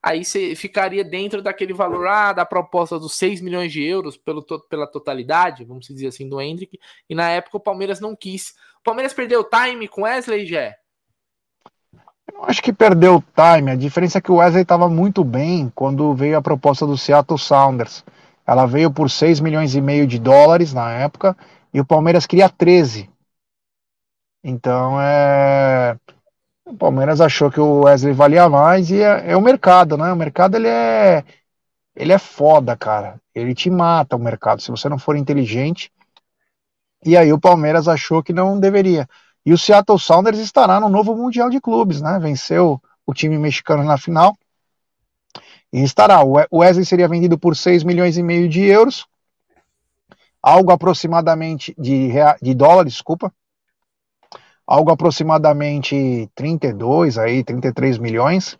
S1: Aí você ficaria dentro daquele valor ah, da proposta dos 6 milhões de euros pelo, pela totalidade, vamos dizer assim, do Hendrick. E na época o Palmeiras não quis. O Palmeiras perdeu time com Wesley, Jé?
S2: Eu acho que perdeu o time. A diferença é que o Wesley estava muito bem quando veio a proposta do Seattle Sounders. Ela veio por 6 milhões e meio de dólares na época e o Palmeiras queria 13. Então é. O Palmeiras achou que o Wesley valia mais e é, é, o mercado, né? O mercado ele é ele é foda, cara. Ele te mata o mercado se você não for inteligente. E aí o Palmeiras achou que não deveria. E o Seattle Sounders estará no novo Mundial de Clubes, né? Venceu o time mexicano na final. E estará. O Wesley seria vendido por 6 milhões e meio de euros. Algo aproximadamente de, de dólares, desculpa. Algo aproximadamente 32 aí, 33 milhões.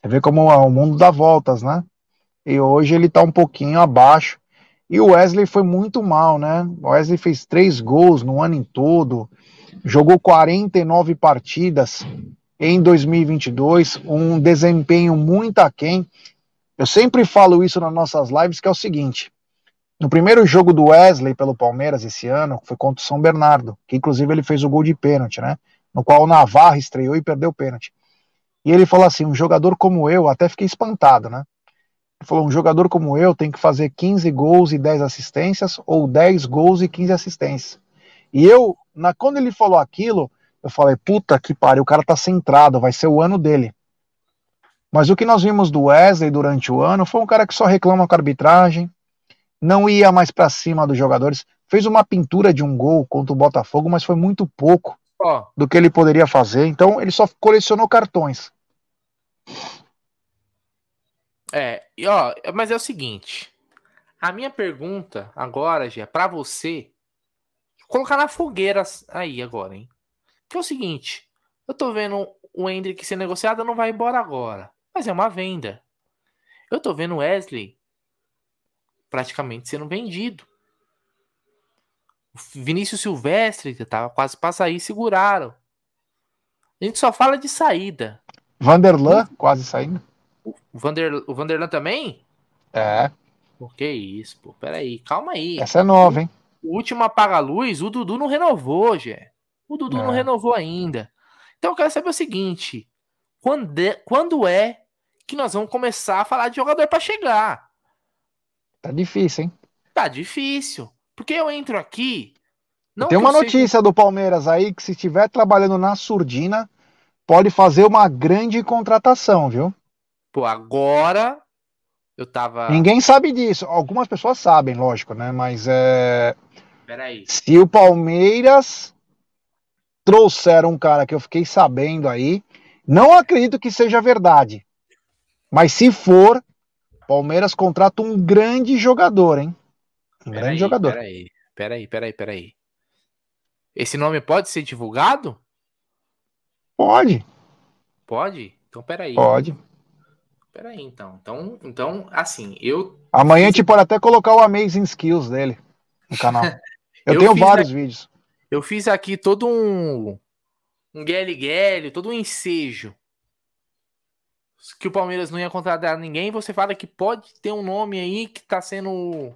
S2: Você vê como é o mundo dá voltas, né? E hoje ele tá um pouquinho abaixo. E o Wesley foi muito mal, né? O Wesley fez três gols no ano em todo jogou 49 partidas em 2022, um desempenho muito aquém. Eu sempre falo isso nas nossas lives, que é o seguinte: no primeiro jogo do Wesley pelo Palmeiras esse ano, foi contra o São Bernardo, que inclusive ele fez o gol de pênalti, né? No qual o Navarro estreou e perdeu o pênalti. E ele falou assim: um jogador como eu, até fiquei espantado, né? Ele falou: um jogador como eu tem que fazer 15 gols e 10 assistências, ou 10 gols e 15 assistências. E eu, na, quando ele falou aquilo, eu falei, puta que pariu, o cara tá centrado, vai ser o ano dele. Mas o que nós vimos do Wesley durante o ano foi um cara que só reclama com a arbitragem, não ia mais para cima dos jogadores, fez uma pintura de um gol contra o Botafogo, mas foi muito pouco oh. do que ele poderia fazer. Então ele só colecionou cartões.
S1: É, e ó, mas é o seguinte, a minha pergunta agora, já para você colocar na fogueira aí agora, hein? Que é o seguinte, eu tô vendo o Hendrick ser negociado, não vai embora agora. Mas é uma venda. Eu tô vendo o Wesley praticamente sendo vendido. O Vinícius Silvestre, que tava quase para sair, seguraram. A gente só fala de saída.
S2: Vanderlan, quase saindo.
S1: O, Vander, o Vanderlan também?
S2: É.
S1: Por que isso, pô? Peraí, calma aí.
S2: Essa é nova, hein?
S1: o último apaga-luz, o Dudu não renovou, Gé. O Dudu é. não renovou ainda. Então eu quero saber o seguinte: quando é, quando é que nós vamos começar a falar de jogador para chegar?
S2: Tá difícil, hein?
S1: Tá difícil. Porque eu entro aqui.
S2: Tem uma notícia do Palmeiras aí que se estiver trabalhando na surdina, pode fazer uma grande contratação, viu?
S1: Pô, agora eu tava.
S2: Ninguém sabe disso. Algumas pessoas sabem, lógico, né? Mas é.
S1: Peraí.
S2: Se o Palmeiras trouxer um cara que eu fiquei sabendo aí, não acredito que seja verdade. Mas se for, Palmeiras contrata um grande jogador, hein? Um pera grande aí, jogador.
S1: Peraí, peraí, peraí, peraí. Esse nome pode ser divulgado?
S2: Pode.
S1: Pode? Então peraí.
S2: Pode.
S1: Peraí, então. Então, então assim, eu.
S2: Amanhã a gente pode até colocar o Amazing Skills dele no canal. Eu, eu tenho vários
S1: aqui,
S2: vídeos.
S1: Eu fiz aqui todo um. Um guele todo um ensejo. Que o Palmeiras não ia contratar ninguém. Você fala que pode ter um nome aí que tá sendo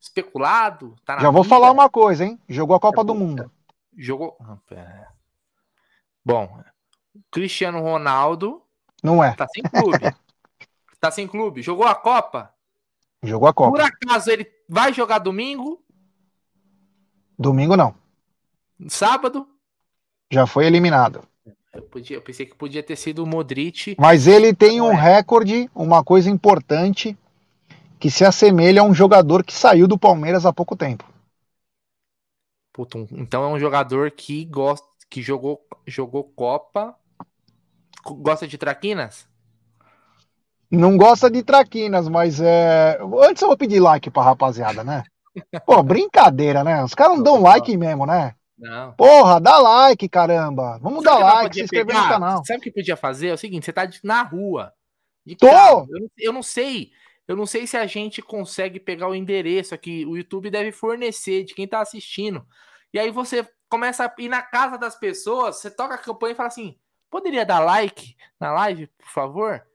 S1: especulado. Tá
S2: Já vou falar uma coisa, hein? Jogou a Copa é do Mundo.
S1: Jogou. Ah, Bom, Cristiano Ronaldo.
S2: Não é.
S1: Tá sem clube. tá sem clube. Jogou a Copa.
S2: Jogou a Copa.
S1: Por acaso ele vai jogar domingo?
S2: Domingo não.
S1: Sábado?
S2: Já foi eliminado.
S1: Eu, podia, eu pensei que podia ter sido o Modric.
S2: Mas ele tem um é. recorde, uma coisa importante, que se assemelha a um jogador que saiu do Palmeiras há pouco tempo.
S1: Puta, então é um jogador que gosta, que jogou, jogou Copa. Gosta de traquinas?
S2: Não gosta de traquinas, mas é. Antes eu vou pedir like pra rapaziada, né? Pô, brincadeira, né? Os caras não dão like mesmo, né?
S1: Não.
S2: Porra, dá like, caramba. Vamos Sabe dar like, se inscrever pegar? no canal.
S1: Sabe o que podia fazer? É o seguinte, você tá na rua.
S2: Tô!
S1: Eu, eu, não sei. Eu não sei se a gente consegue pegar o endereço aqui. O YouTube deve fornecer de quem tá assistindo. E aí você começa a ir na casa das pessoas, você toca a campanha e fala assim: poderia dar like na live, por favor?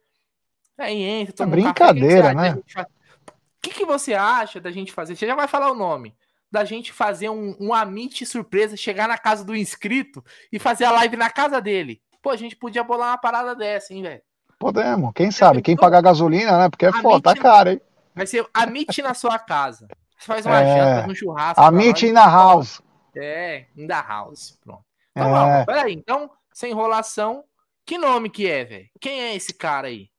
S1: Aí entra,
S2: é brincadeira, um café, né?
S1: O que, que você acha da gente fazer? Você já vai falar o nome. Da gente fazer um, um Amit surpresa, chegar na casa do inscrito e fazer a live na casa dele. Pô, a gente podia bolar uma parada dessa, hein, velho?
S2: Podemos, quem sabe? Quem pagar gasolina, né? Porque é foda, tá caro, hein?
S1: Vai ser a Meet na sua casa. Você faz uma é, janta, um churrasco.
S2: A Meet in the house.
S1: É, in the house. Pronto. Então, é. vamos, peraí. Então, sem enrolação, que nome que é, velho? Quem é esse cara aí?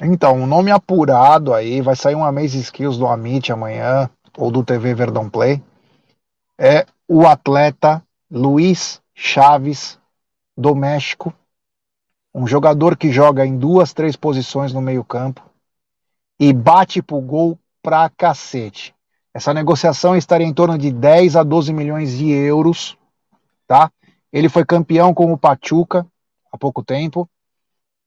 S2: Então, o nome apurado aí, vai sair uma Maze Skills do Amit amanhã, ou do TV Verdão Play, é o atleta Luiz Chaves, do México, um jogador que joga em duas, três posições no meio campo e bate pro gol pra cacete. Essa negociação estaria em torno de 10 a 12 milhões de euros, tá? Ele foi campeão com o Pachuca há pouco tempo,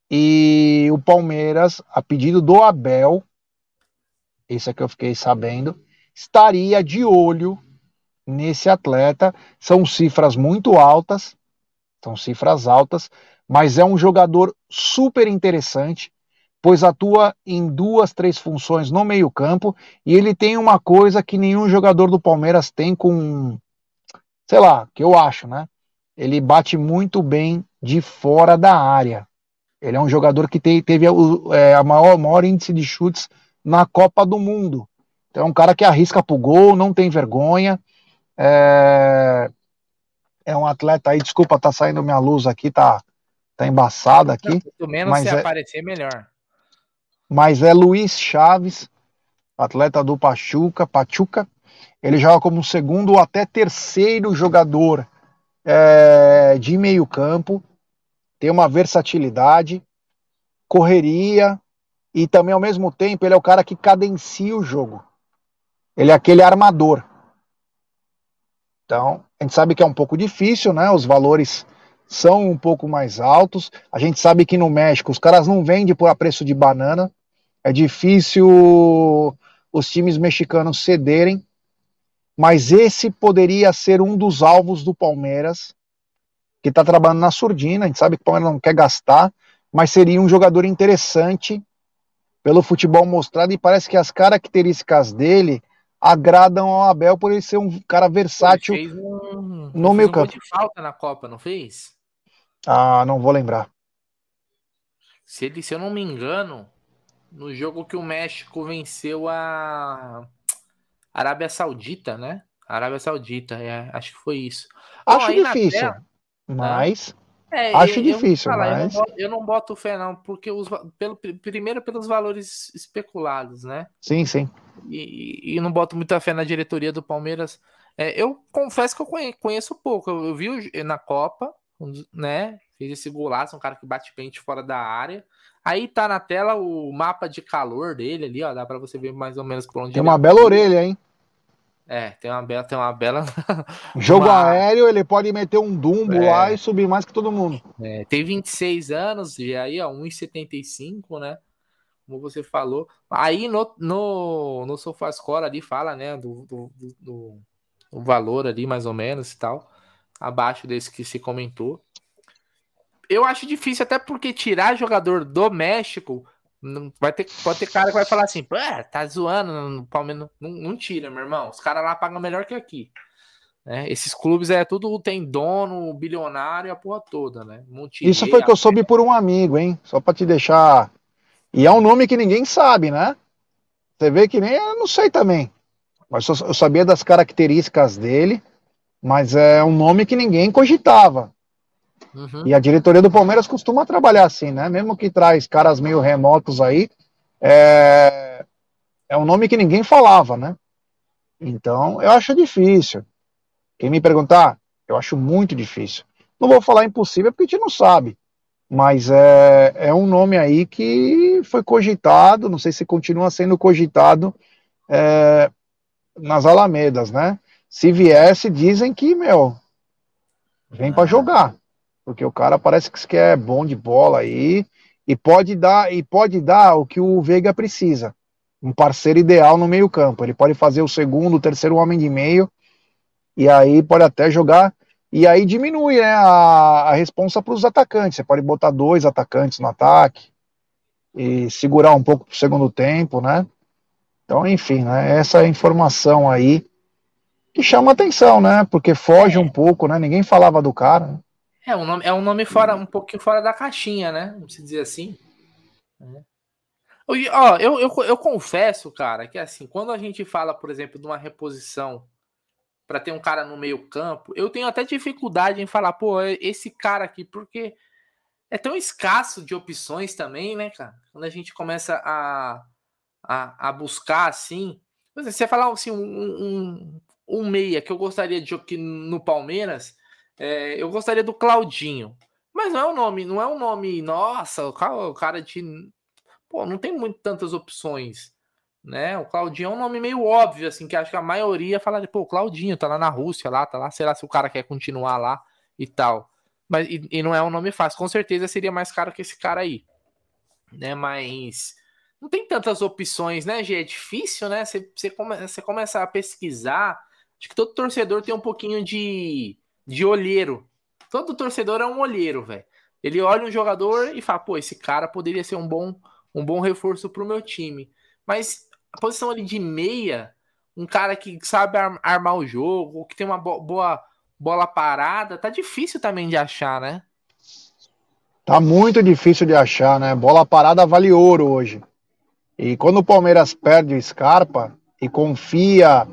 S2: e o Palmeiras, a pedido do Abel, isso é que eu fiquei sabendo, estaria de olho nesse atleta. São cifras muito altas, são cifras altas, mas é um jogador super interessante, pois atua em duas, três funções no meio-campo e ele tem uma coisa que nenhum jogador do Palmeiras tem com, sei lá, que eu acho, né? Ele bate muito bem de fora da área. Ele é um jogador que te, teve a, é, a maior, maior índice de chutes na Copa do Mundo. Então é um cara que arrisca pro gol, não tem vergonha. É, é um atleta aí, desculpa, tá saindo minha luz aqui, tá, tá embaçada aqui.
S1: Não, menos se é, aparecer, melhor.
S2: Mas é Luiz Chaves, atleta do Pachuca, Pachuca. Ele joga como segundo ou até terceiro jogador é, de meio campo tem uma versatilidade, correria e também ao mesmo tempo ele é o cara que cadencia o jogo. Ele é aquele armador. Então, a gente sabe que é um pouco difícil, né? Os valores são um pouco mais altos. A gente sabe que no México os caras não vendem por a preço de banana. É difícil os times mexicanos cederem. Mas esse poderia ser um dos alvos do Palmeiras que está trabalhando na surdina, a gente sabe que o Palmeiras não quer gastar, mas seria um jogador interessante pelo futebol mostrado e parece que as características dele agradam ao Abel por ele ser um cara versátil um, no meio campo.
S1: de falta na Copa, não fez?
S2: Ah, não vou lembrar.
S1: Se, ele, se eu não me engano, no jogo que o México venceu a Arábia Saudita, né? Arábia Saudita, é, acho que foi isso.
S2: Acho Bom, difícil. Mas é, acho eu, difícil.
S1: Eu,
S2: mas...
S1: eu, não boto, eu não boto fé, não, porque os, pelo, primeiro pelos valores especulados, né?
S2: Sim, sim.
S1: E, e não boto muita fé na diretoria do Palmeiras. É, eu confesso que eu conheço pouco. Eu, eu vi na Copa, né? Fez esse golaço, um cara que bate pente fora da área. Aí tá na tela o mapa de calor dele ali, ó. Dá pra você ver mais ou menos por onde
S2: Tem uma bela orelha, hein?
S1: É, tem uma bela, tem uma bela.
S2: Jogo uma... aéreo, ele pode meter um dumbo é. lá e subir mais que todo mundo.
S1: É, tem 26 anos, e aí, ó, 1,75, né? Como você falou. Aí no, no, no SofaScore ali fala, né, do, do, do, do valor ali, mais ou menos e tal. Abaixo desse que se comentou. Eu acho difícil, até porque tirar jogador do México Vai ter, pode ter cara que vai falar assim, tá zoando, no Palmeiras não, não tira, meu irmão. Os caras lá pagam melhor que aqui. Né? Esses clubes é tudo tem dono, bilionário, a porra toda, né?
S2: Isso foi que eu soube por um amigo, hein? Só para te deixar. E é um nome que ninguém sabe, né? Você vê que nem eu não sei também. Mas eu sabia das características dele, mas é um nome que ninguém cogitava. Uhum. E a diretoria do Palmeiras costuma trabalhar assim, né? Mesmo que traz caras meio remotos aí, é, é um nome que ninguém falava, né? Então, eu acho difícil. Quem me perguntar, eu acho muito difícil. Não vou falar impossível porque a gente não sabe. Mas é, é um nome aí que foi cogitado, não sei se continua sendo cogitado é, nas Alamedas, né? Se viesse, dizem que, meu, vem para jogar porque o cara parece que é bom de bola aí e pode dar e pode dar o que o Veiga precisa, um parceiro ideal no meio campo. Ele pode fazer o segundo, o terceiro homem de meio e aí pode até jogar e aí diminui né, a, a responsa para os atacantes. Você pode botar dois atacantes no ataque e segurar um pouco para o segundo tempo, né? Então, enfim, né, essa informação aí que chama atenção, né? Porque foge um pouco, né? Ninguém falava do cara.
S1: É um nome, é um nome fora, um pouquinho fora da caixinha, né? Vamos dizer assim. É. Ó, eu, eu, eu confesso, cara, que assim, quando a gente fala, por exemplo, de uma reposição para ter um cara no meio campo, eu tenho até dificuldade em falar, pô, é esse cara aqui, porque é tão escasso de opções também, né, cara? Quando a gente começa a, a, a buscar assim. Você falar assim, um, um, um meia que eu gostaria de aqui no Palmeiras, é, eu gostaria do Claudinho. Mas não é um nome, não é um nome, nossa, o cara de. Pô, não tem muito tantas opções. Né? O Claudinho é um nome meio óbvio, assim, que acho que a maioria fala, pô, o Claudinho tá lá na Rússia, lá, tá lá, sei lá se o cara quer continuar lá e tal. Mas e, e, não é um nome fácil. Com certeza seria mais caro que esse cara aí. Né? Mas não tem tantas opções, né, Gê? É difícil, né? Você, come, começa a pesquisar. Acho que todo torcedor tem um pouquinho de, de olheiro. Todo torcedor é um olheiro, velho. Ele olha um jogador e fala, pô, esse cara poderia ser um bom, um bom reforço pro meu time. Mas a posição ali de meia, um cara que sabe armar o jogo, que tem uma boa bola parada, tá difícil também de achar, né?
S2: Tá muito difícil de achar, né? Bola parada vale ouro hoje. E quando o Palmeiras perde o Scarpa e confia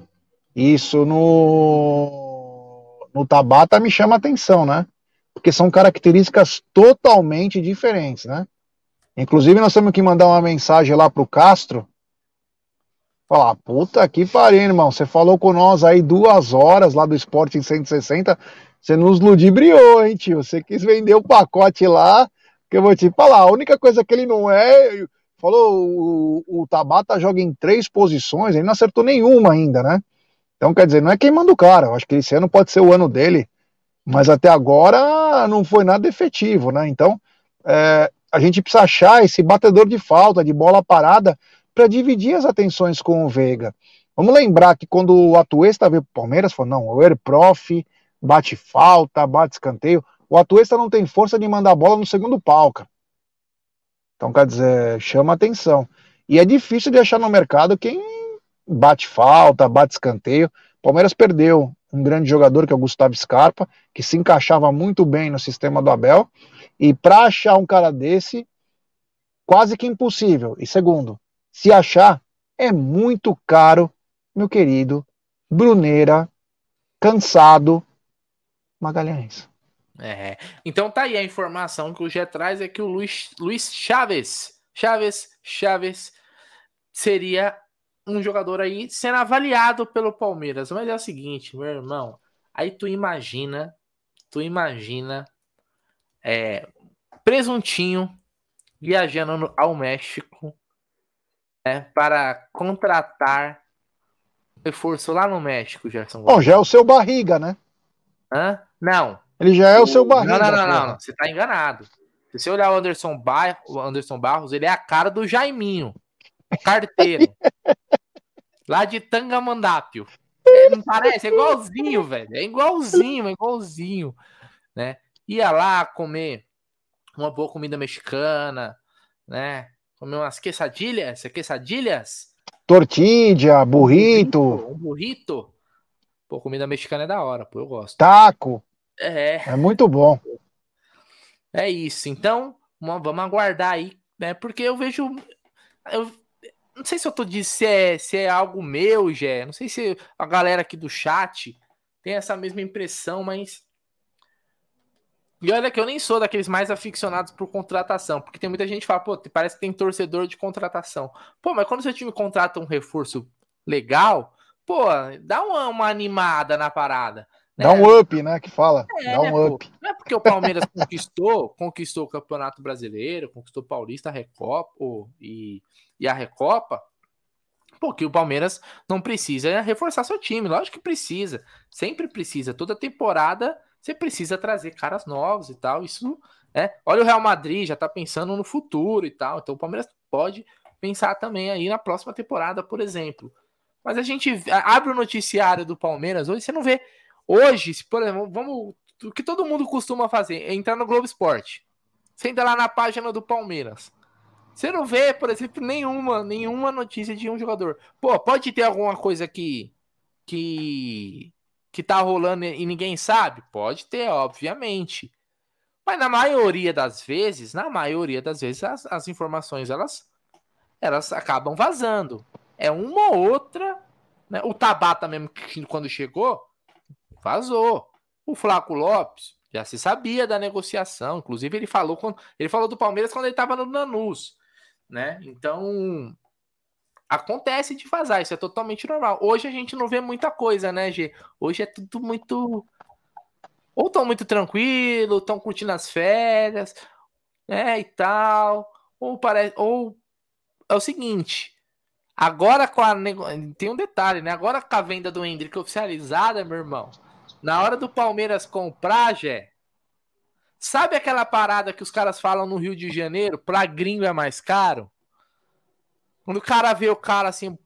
S2: isso no, no Tabata, me chama atenção, né? Porque são características totalmente diferentes, né? Inclusive, nós temos que mandar uma mensagem lá pro Castro. Falar, puta que pariu, irmão. Você falou com nós aí duas horas lá do Esporte em 160. Você nos ludibriou, hein, tio? Você quis vender o pacote lá. Que eu vou te falar, a única coisa que ele não é. Falou, o, o Tabata joga em três posições, ele não acertou nenhuma ainda, né? Então, quer dizer, não é queimando o cara. Eu acho que esse ano pode ser o ano dele. Mas até agora não foi nada efetivo, né? Então, é, a gente precisa achar esse batedor de falta, de bola parada, para dividir as atenções com o Veiga. Vamos lembrar que quando o Atuesta veio para o Palmeiras, falou: não, o Erprof bate falta, bate escanteio. O Atuesta não tem força de mandar a bola no segundo pau, cara. Então, quer dizer, chama atenção. E é difícil de achar no mercado quem bate falta, bate escanteio. Palmeiras perdeu um grande jogador que é o Gustavo Scarpa, que se encaixava muito bem no sistema do Abel. E para achar um cara desse, quase que impossível. E segundo, se achar, é muito caro, meu querido Bruneira, cansado Magalhães.
S1: É. Então tá aí a informação que o Gé traz é que o Luiz, Luiz Chaves, Chaves, Chaves seria um jogador aí sendo avaliado pelo Palmeiras. Mas é o seguinte, meu irmão, aí tu imagina, tu imagina é, presuntinho viajando ao México né, para contratar reforço lá no México, Gerson.
S2: Bom, já é o seu barriga, né?
S1: Hã? Não.
S2: Ele já é o, o seu barriga.
S1: Não, não, não, não, Você tá enganado. Se você olhar o Anderson, Bar... o Anderson Barros, ele é a cara do Jaiminho. Carteiro. lá de Tangamandápio. É, não parece? É igualzinho, velho. É igualzinho, é igualzinho. Né? Ia lá comer uma boa comida mexicana, né? Comer umas quesadilhas, é quesadilhas?
S2: Tortilha, burrito.
S1: Um burrito. Pô, comida mexicana é da hora, pô, eu gosto.
S2: Taco.
S1: É.
S2: É muito bom.
S1: É isso. Então, vamos aguardar aí, né? Porque eu vejo. Eu não sei se eu tô dizendo se é, se é algo meu, Gé. Não sei se a galera aqui do chat tem essa mesma impressão, mas e olha que eu nem sou daqueles mais aficionados por contratação, porque tem muita gente que fala, pô, parece que tem torcedor de contratação. Pô, mas quando seu time contrata um reforço legal, pô, dá uma, uma animada na parada.
S2: Né? Dá um up, né? Que fala. É, dá um
S1: pô,
S2: up.
S1: Não é porque o Palmeiras conquistou, conquistou o Campeonato Brasileiro, conquistou o Paulista, a Recopa oh, e, e a Recopa, porque o Palmeiras não precisa reforçar seu time. Lógico que precisa. Sempre precisa. Toda temporada você precisa trazer caras novos e tal. Isso é. Olha o Real Madrid, já tá pensando no futuro e tal. Então o Palmeiras pode pensar também aí na próxima temporada, por exemplo. Mas a gente abre o noticiário do Palmeiras hoje, você não vê. Hoje, se, por exemplo, vamos. O que todo mundo costuma fazer é entrar no Globo Esporte. Você entra lá na página do Palmeiras. Você não vê, por exemplo, nenhuma, nenhuma notícia de um jogador. Pô, pode ter alguma coisa que que que tá rolando e ninguém sabe? Pode ter, obviamente. Mas na maioria das vezes, na maioria das vezes, as, as informações elas, elas acabam vazando. É uma ou outra. Né? O Tabata mesmo, quando chegou, vazou. O Flaco Lopes já se sabia da negociação. Inclusive, ele falou, quando, ele falou do Palmeiras quando ele estava no Nanus. Né? Então, acontece de vazar, isso é totalmente normal. Hoje a gente não vê muita coisa, né, G? Hoje é tudo muito ou estão muito tranquilo, estão curtindo as férias, né, e tal, ou parece, ou é o seguinte, agora com a tem um detalhe, né? Agora com a venda do Hendrick oficializada, meu irmão, na hora do Palmeiras comprar, Jé, sabe aquela parada que os caras falam no Rio de Janeiro, pra gringo é mais caro? Quando o cara vê o cara assim,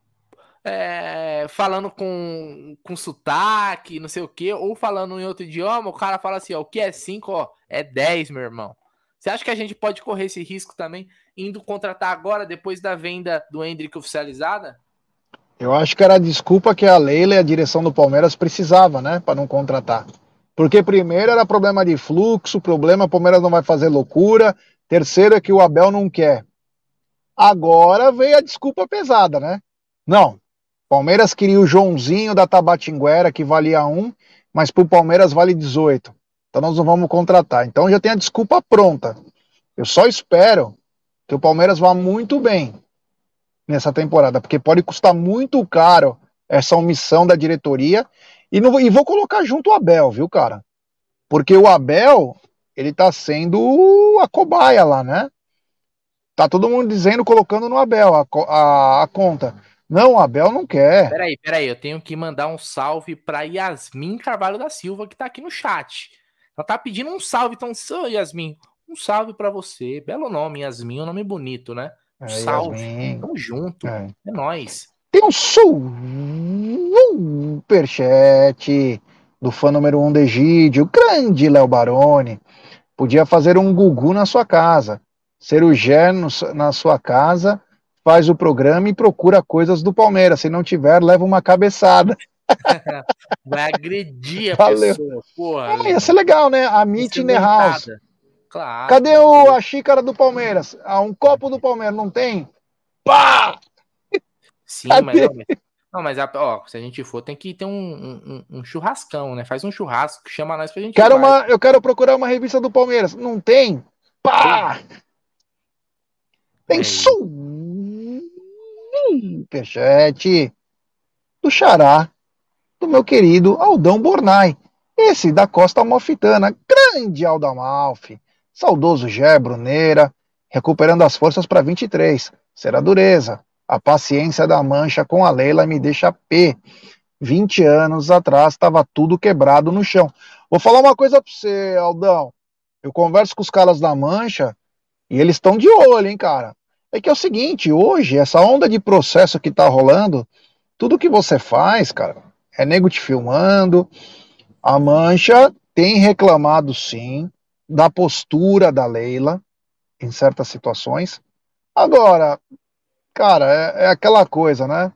S1: é, falando com, com sotaque, não sei o que, ou falando em outro idioma, o cara fala assim, ó, o que é 5, ó, é 10, meu irmão. Você acha que a gente pode correr esse risco também, indo contratar agora, depois da venda do Hendrick oficializada?
S2: Eu acho que era a desculpa que a Leila e a direção do Palmeiras precisava, né, para não contratar. Porque primeiro era problema de fluxo, problema, Palmeiras não vai fazer loucura. Terceiro é que o Abel não quer. Agora veio a desculpa pesada, né? Não, Palmeiras queria o Joãozinho da Tabatinguera, que valia um, mas para o Palmeiras vale 18. Então nós não vamos contratar. Então já tem a desculpa pronta. Eu só espero que o Palmeiras vá muito bem nessa temporada, porque pode custar muito caro essa omissão da diretoria. E, não, e vou colocar junto o Abel, viu, cara? Porque o Abel, ele tá sendo a cobaia lá, né? Tá todo mundo dizendo, colocando no Abel a, a, a conta. Não, o Abel não quer.
S1: Peraí, peraí, eu tenho que mandar um salve para Yasmin Carvalho da Silva, que tá aqui no chat. Ela tá pedindo um salve, então, Yasmin, um salve para você. Belo nome, Yasmin, um nome bonito, né? É, salve. Yasmin. Tamo junto. É, é nóis.
S2: Tem um superchat do fã número um de Egídio, grande Léo Baroni. Podia fazer um Gugu na sua casa. Ser o Gé na sua casa faz o programa e procura coisas do Palmeiras. Se não tiver, leva uma cabeçada.
S1: Vai agredir a Valeu. pessoa. Porra,
S2: ah, ia ser legal, né? A Meet in the House. Claro. Cadê o, a xícara do Palmeiras? Ah, um copo do Palmeiras, não tem? Pá!
S1: Sim, Cadê? mas, não, mas, ó, se a gente for, tem que ter um, um, um, churrascão, né? Faz um churrasco, chama nós pra gente.
S2: Quero uma, eu quero procurar uma revista do Palmeiras. Não tem? Pá! Tem é. superchat do Xará, do meu querido Aldão Bornai. Esse da Costa Amalfitana, grande Aldo Amalfi, saudoso Gé Bruneira, recuperando as forças para 23. Será dureza. A paciência da mancha com a Leila me deixa P. 20 anos atrás estava tudo quebrado no chão. Vou falar uma coisa para você, Aldão. Eu converso com os caras da mancha e eles estão de olho, hein, cara. É que é o seguinte, hoje, essa onda de processo que tá rolando, tudo que você faz, cara, é nego te filmando. A Mancha tem reclamado, sim, da postura da Leila em certas situações. Agora, cara, é, é aquela coisa, né?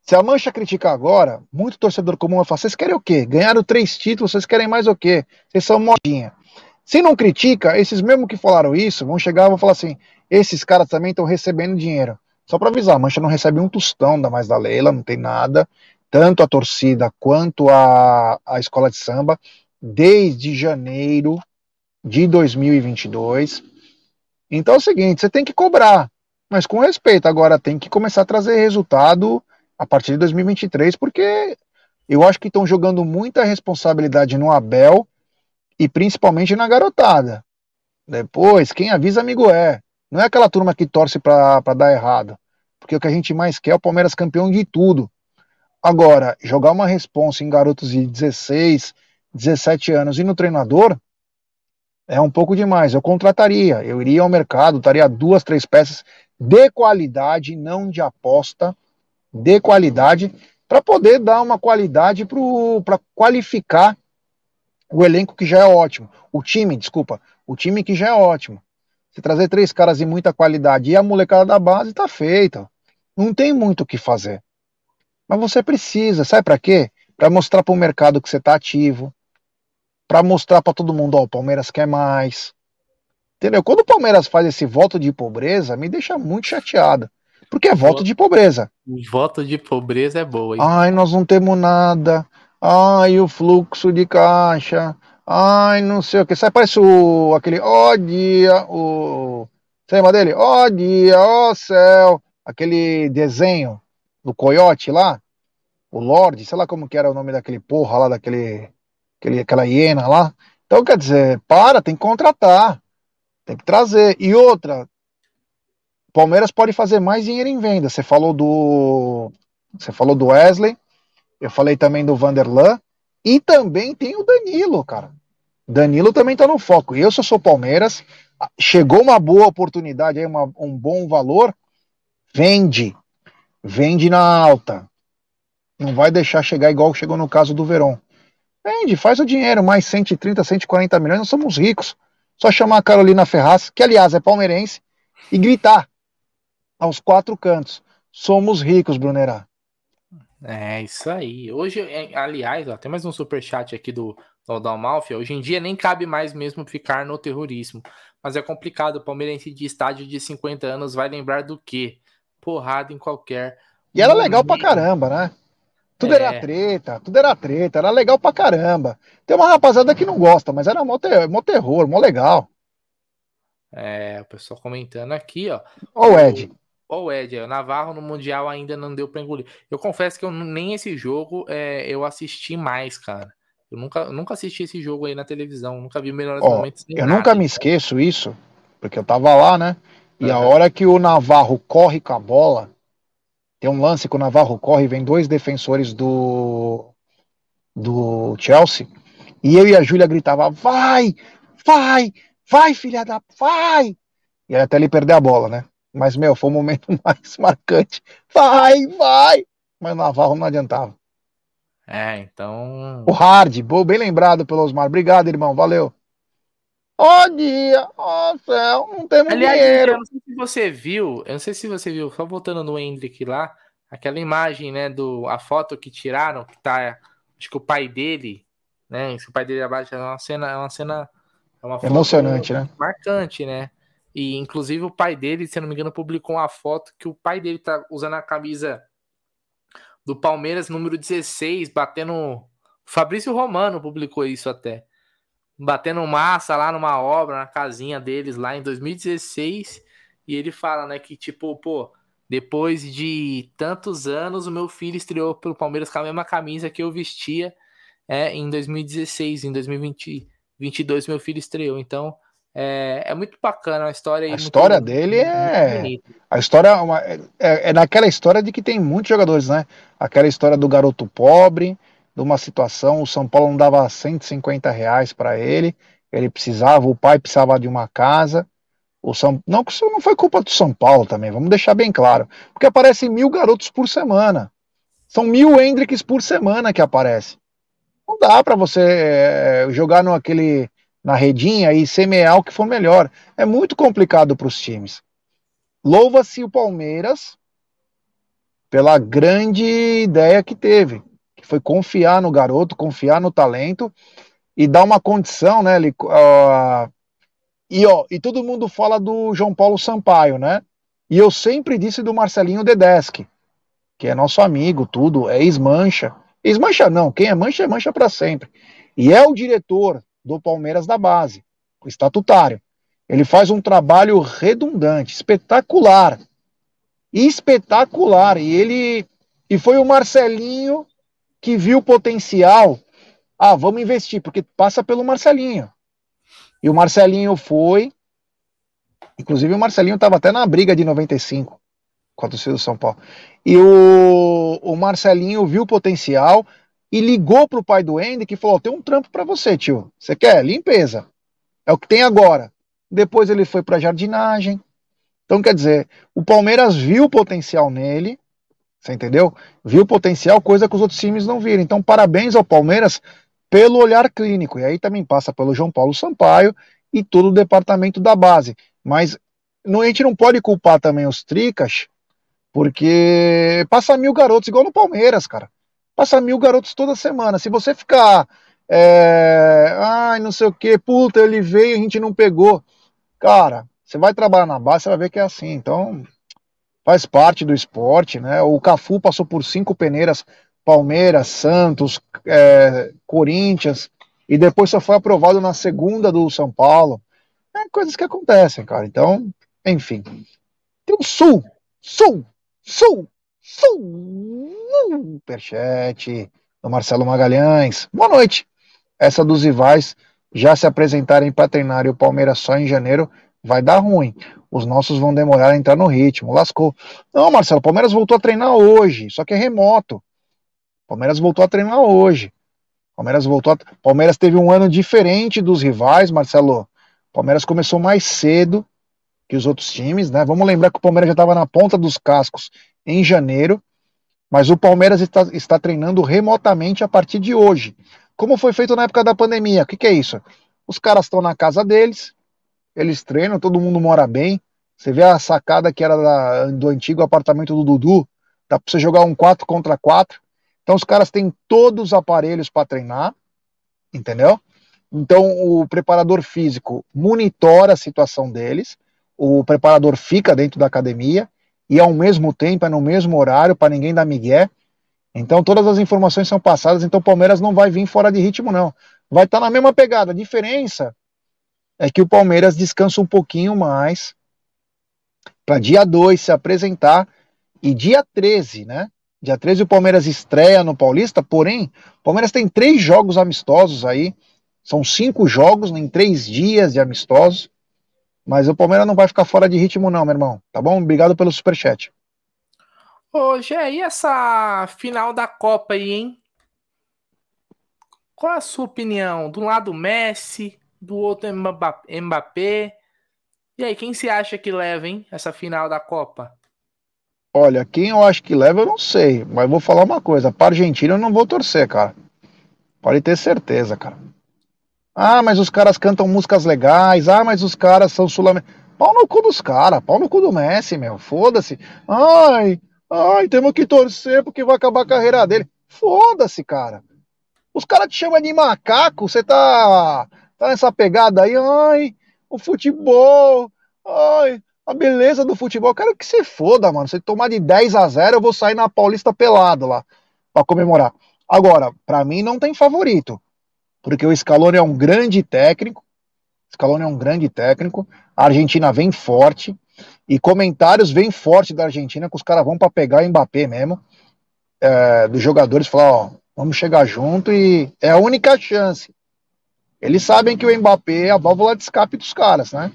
S2: Se a Mancha criticar agora, muito torcedor comum vai falar: vocês querem o quê? Ganharam três títulos, vocês querem mais o quê? Vocês são modinha. Se não critica, esses mesmo que falaram isso vão chegar e vão falar assim: esses caras também estão recebendo dinheiro. Só para avisar, a Mancha não recebe um tostão da mais da Leila, não tem nada. Tanto a torcida quanto a, a escola de samba, desde janeiro de 2022. Então é o seguinte, você tem que cobrar, mas com respeito. Agora tem que começar a trazer resultado a partir de 2023, porque eu acho que estão jogando muita responsabilidade no Abel e principalmente na garotada. Depois, quem avisa, amigo é. Não é aquela turma que torce para dar errado. Porque o que a gente mais quer é o Palmeiras campeão de tudo. Agora, jogar uma responsa em garotos de 16, 17 anos e no treinador é um pouco demais. Eu contrataria, eu iria ao mercado, estaria duas, três peças de qualidade, não de aposta, de qualidade, para poder dar uma qualidade para qualificar o elenco que já é ótimo. O time, desculpa, o time que já é ótimo. Se trazer três caras de muita qualidade e a molecada da base, tá feita. Não tem muito o que fazer. Mas você precisa, sabe para quê? Para mostrar para o mercado que você tá ativo, para mostrar para todo mundo, ó, o Palmeiras quer mais. Entendeu? Quando o Palmeiras faz esse voto de pobreza, me deixa muito chateado. Porque é voto de pobreza.
S1: Voto de pobreza é boa, hein?
S2: Ai, nós não temos nada. Ai, o fluxo de caixa. Ai, não sei o que. Sai parece o aquele ó dia, o você lembra dele? Ó dia, ó céu. Aquele desenho do coiote lá, o Lorde, sei lá como que era o nome daquele porra lá, daquele aquele, aquela hiena lá. Então, quer dizer, para, tem que contratar. Tem que trazer. E outra, Palmeiras pode fazer mais dinheiro em venda. Você falou do. Você falou do Wesley. Eu falei também do Vanderlan. E também tem o Danilo, cara. Danilo também tá no foco. Eu, eu sou Palmeiras, chegou uma boa oportunidade aí, uma, um bom valor, vende. Vende na alta. Não vai deixar chegar igual chegou no caso do Verón. Vende, faz o dinheiro, mais 130, 140 milhões, nós somos ricos. Só chamar a Carolina Ferraz, que aliás é palmeirense, e gritar aos quatro cantos: somos ricos, Brunerá.
S1: É, isso aí. Hoje, é, aliás, ó, tem mais um super chat aqui do, do Dalmalfia. Hoje em dia nem cabe mais mesmo ficar no terrorismo. Mas é complicado. O palmeirense de estádio de 50 anos vai lembrar do quê? Porrada em qualquer.
S2: E era legal pra caramba, né? Tudo é. era treta, tudo era treta, era legal pra caramba. Tem uma rapaziada que não gosta, mas era mó, ter, mó terror, mó legal.
S1: É, o pessoal comentando aqui, ó.
S2: Ó o Ed.
S1: Ó o Ed, o Navarro no Mundial ainda não deu pra engolir. Eu confesso que eu, nem esse jogo é, eu assisti mais, cara. Eu nunca, nunca assisti esse jogo aí na televisão, nunca vi melhores
S2: ó,
S1: momentos.
S2: Eu nada, nunca me esqueço isso, porque eu tava lá, né? E uhum. a hora que o Navarro corre com a bola, tem um lance que o Navarro corre, vem dois defensores do, do Chelsea, e eu e a Júlia gritava, vai, vai, vai, filha da, vai! E até ele perder a bola, né? Mas, meu, foi o momento mais marcante. Vai, vai! Mas o Navarro não adiantava.
S1: É, então.
S2: O Hard, bem lembrado pelo Osmar. Obrigado, irmão. Valeu. Ó oh, dia, ó oh, céu, não temos Aliás, dinheiro.
S1: Eu não sei se você viu, eu não sei se você viu, só voltando no Hendrick lá, aquela imagem, né, do a foto que tiraram, que tá, acho que o pai dele, né, o pai dele abaixo, é uma cena, é uma cena
S2: é uma emocionante, né?
S1: Marcante, né? E inclusive o pai dele, se não me engano, publicou uma foto que o pai dele tá usando a camisa do Palmeiras número 16, batendo Fabrício Romano publicou isso até batendo massa lá numa obra, na casinha deles lá em 2016. E ele fala, né, que tipo, pô, depois de tantos anos, o meu filho estreou pelo Palmeiras com a mesma camisa que eu vestia é, em 2016. Em 2022, meu filho estreou. Então, é, é muito bacana a história.
S2: A história muito, dele é. A história é, uma, é, é naquela história de que tem muitos jogadores, né? Aquela história do garoto pobre de uma situação, o São Paulo não dava 150 reais para ele, ele precisava, o pai precisava de uma casa. O São, não, não foi culpa do São Paulo também, vamos deixar bem claro, porque aparecem mil garotos por semana. São mil Hendricks por semana que aparece. Não dá para você é, jogar no aquele, na redinha e semear o que for melhor. É muito complicado para os times. Louva-se o Palmeiras pela grande ideia que teve foi confiar no garoto, confiar no talento e dar uma condição, né? Ele, uh, e, ó, e todo mundo fala do João Paulo Sampaio, né? E eu sempre disse do Marcelinho Dedeschi, que é nosso amigo, tudo, é ex-mancha. Ex-mancha não, quem é mancha é mancha para sempre. E é o diretor do Palmeiras da base, o estatutário. Ele faz um trabalho redundante, espetacular. Espetacular. E ele e foi o Marcelinho que viu potencial. Ah, vamos investir, porque passa pelo Marcelinho. E o Marcelinho foi. Inclusive, o Marcelinho estava até na briga de 95 com a torcida do São Paulo. E o, o Marcelinho viu potencial e ligou para o pai do Andy que falou: tem um trampo para você, tio. Você quer? Limpeza. É o que tem agora. Depois ele foi para jardinagem. Então, quer dizer, o Palmeiras viu potencial nele você entendeu? Viu potencial, coisa que os outros times não viram. Então, parabéns ao Palmeiras pelo olhar clínico. E aí também passa pelo João Paulo Sampaio e todo o departamento da base. Mas a gente não pode culpar também os Tricas, porque passa mil garotos, igual no Palmeiras, cara. Passa mil garotos toda semana. Se você ficar é, ai, não sei o que, puta, ele veio e a gente não pegou. Cara, você vai trabalhar na base, você vai ver que é assim. Então, faz parte do esporte, né? O Cafu passou por cinco peneiras, Palmeiras, Santos, é, Corinthians, e depois só foi aprovado na segunda do São Paulo. É coisas que acontecem, cara. Então, enfim. Tem o Sul, Sul, Sul, Sul, superchat do Marcelo Magalhães. Boa noite. Essa dos rivais já se apresentarem para treinar e o Palmeiras só em janeiro vai dar ruim. Os nossos vão demorar a entrar no ritmo. Lascou. Não, Marcelo, o Palmeiras voltou a treinar hoje, só que é remoto. O Palmeiras voltou a treinar hoje. Palmeiras voltou. A... Palmeiras teve um ano diferente dos rivais, Marcelo. Palmeiras começou mais cedo que os outros times, né? Vamos lembrar que o Palmeiras já estava na ponta dos cascos em janeiro, mas o Palmeiras está, está treinando remotamente a partir de hoje. Como foi feito na época da pandemia? O que, que é isso? Os caras estão na casa deles, eles treinam, todo mundo mora bem. Você vê a sacada que era da, do antigo apartamento do Dudu, dá para você jogar um 4 contra 4. Então os caras têm todos os aparelhos para treinar, entendeu? Então o preparador físico monitora a situação deles, o preparador fica dentro da academia e ao mesmo tempo é no mesmo horário para ninguém dar migué. Então todas as informações são passadas, então o Palmeiras não vai vir fora de ritmo não. Vai estar tá na mesma pegada. A diferença é que o Palmeiras descansa um pouquinho mais para dia 2 se apresentar e dia 13, né? Dia 13 o Palmeiras estreia no Paulista, porém, o Palmeiras tem três jogos amistosos aí. São cinco jogos em três dias de amistosos. Mas o Palmeiras não vai ficar fora de ritmo, não, meu irmão. Tá bom? Obrigado pelo superchat.
S1: Ô, Gé, e essa final da Copa aí, hein? Qual a sua opinião? Do lado Messi, do outro Mbappé. E aí, quem se acha que leva, hein? Essa final da Copa?
S2: Olha, quem eu acho que leva, eu não sei. Mas vou falar uma coisa: para Argentina eu não vou torcer, cara. Pode ter certeza, cara. Ah, mas os caras cantam músicas legais. Ah, mas os caras são sul-americanos. Pau no cu dos caras, pau no cu do Messi, meu. Foda-se. Ai, ai, temos que torcer porque vai acabar a carreira dele. Foda-se, cara. Os caras te chamam de macaco, você tá, tá nessa pegada aí. Ai, o futebol. Ai, a beleza do futebol, eu quero que você foda, mano. Se tomar de 10 a 0, eu vou sair na Paulista pelado lá para comemorar. Agora, para mim não tem favorito, porque o Scaloni é um grande técnico. Scaloni é um grande técnico. A Argentina vem forte e comentários vêm forte da Argentina que os caras vão para pegar o Mbappé mesmo, é, dos jogadores falar, ó, vamos chegar junto e é a única chance. Eles sabem que o Mbappé é a válvula de escape dos caras, né?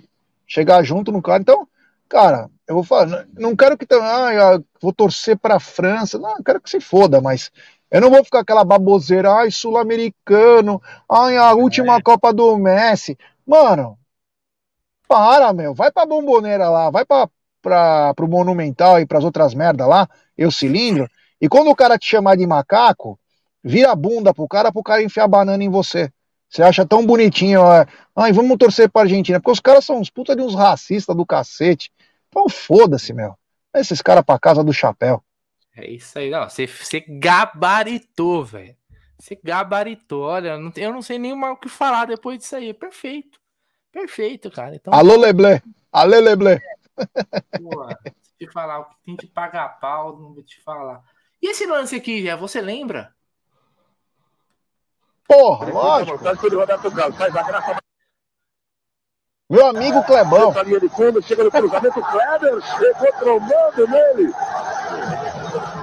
S2: Chegar junto no cara. Então, cara, eu vou falar, não quero que ah, vou torcer para a França, não, quero que se foda, mas eu não vou ficar aquela baboseira, ai, sul-americano, ai, a última é. Copa do Messi. Mano, para, meu, vai pra bomboneira lá, vai pra, pra, pro Monumental e pras outras merdas lá, eu cilindro, e quando o cara te chamar de macaco, vira a bunda pro cara, pro cara enfiar banana em você. Você acha tão bonitinho, ó, ai, vamos torcer pra Argentina, porque os caras são uns puta de uns racistas do cacete. Então foda-se, meu. Esses caras pra casa do chapéu.
S1: É isso aí, não. Você, você gabaritou, velho. Você gabaritou. Olha, eu não sei nem mais o que falar depois disso aí. Perfeito. Perfeito, cara. Então,
S2: Alô, Leblé. Alô, Leblé.
S1: Pô, te falar o que tem que pagar pau, não vou te falar. E esse lance aqui, já você lembra?
S2: Porra, lógico. Meu amigo Clebão. Chega no cruzamento, Kleber chegou trombando nele.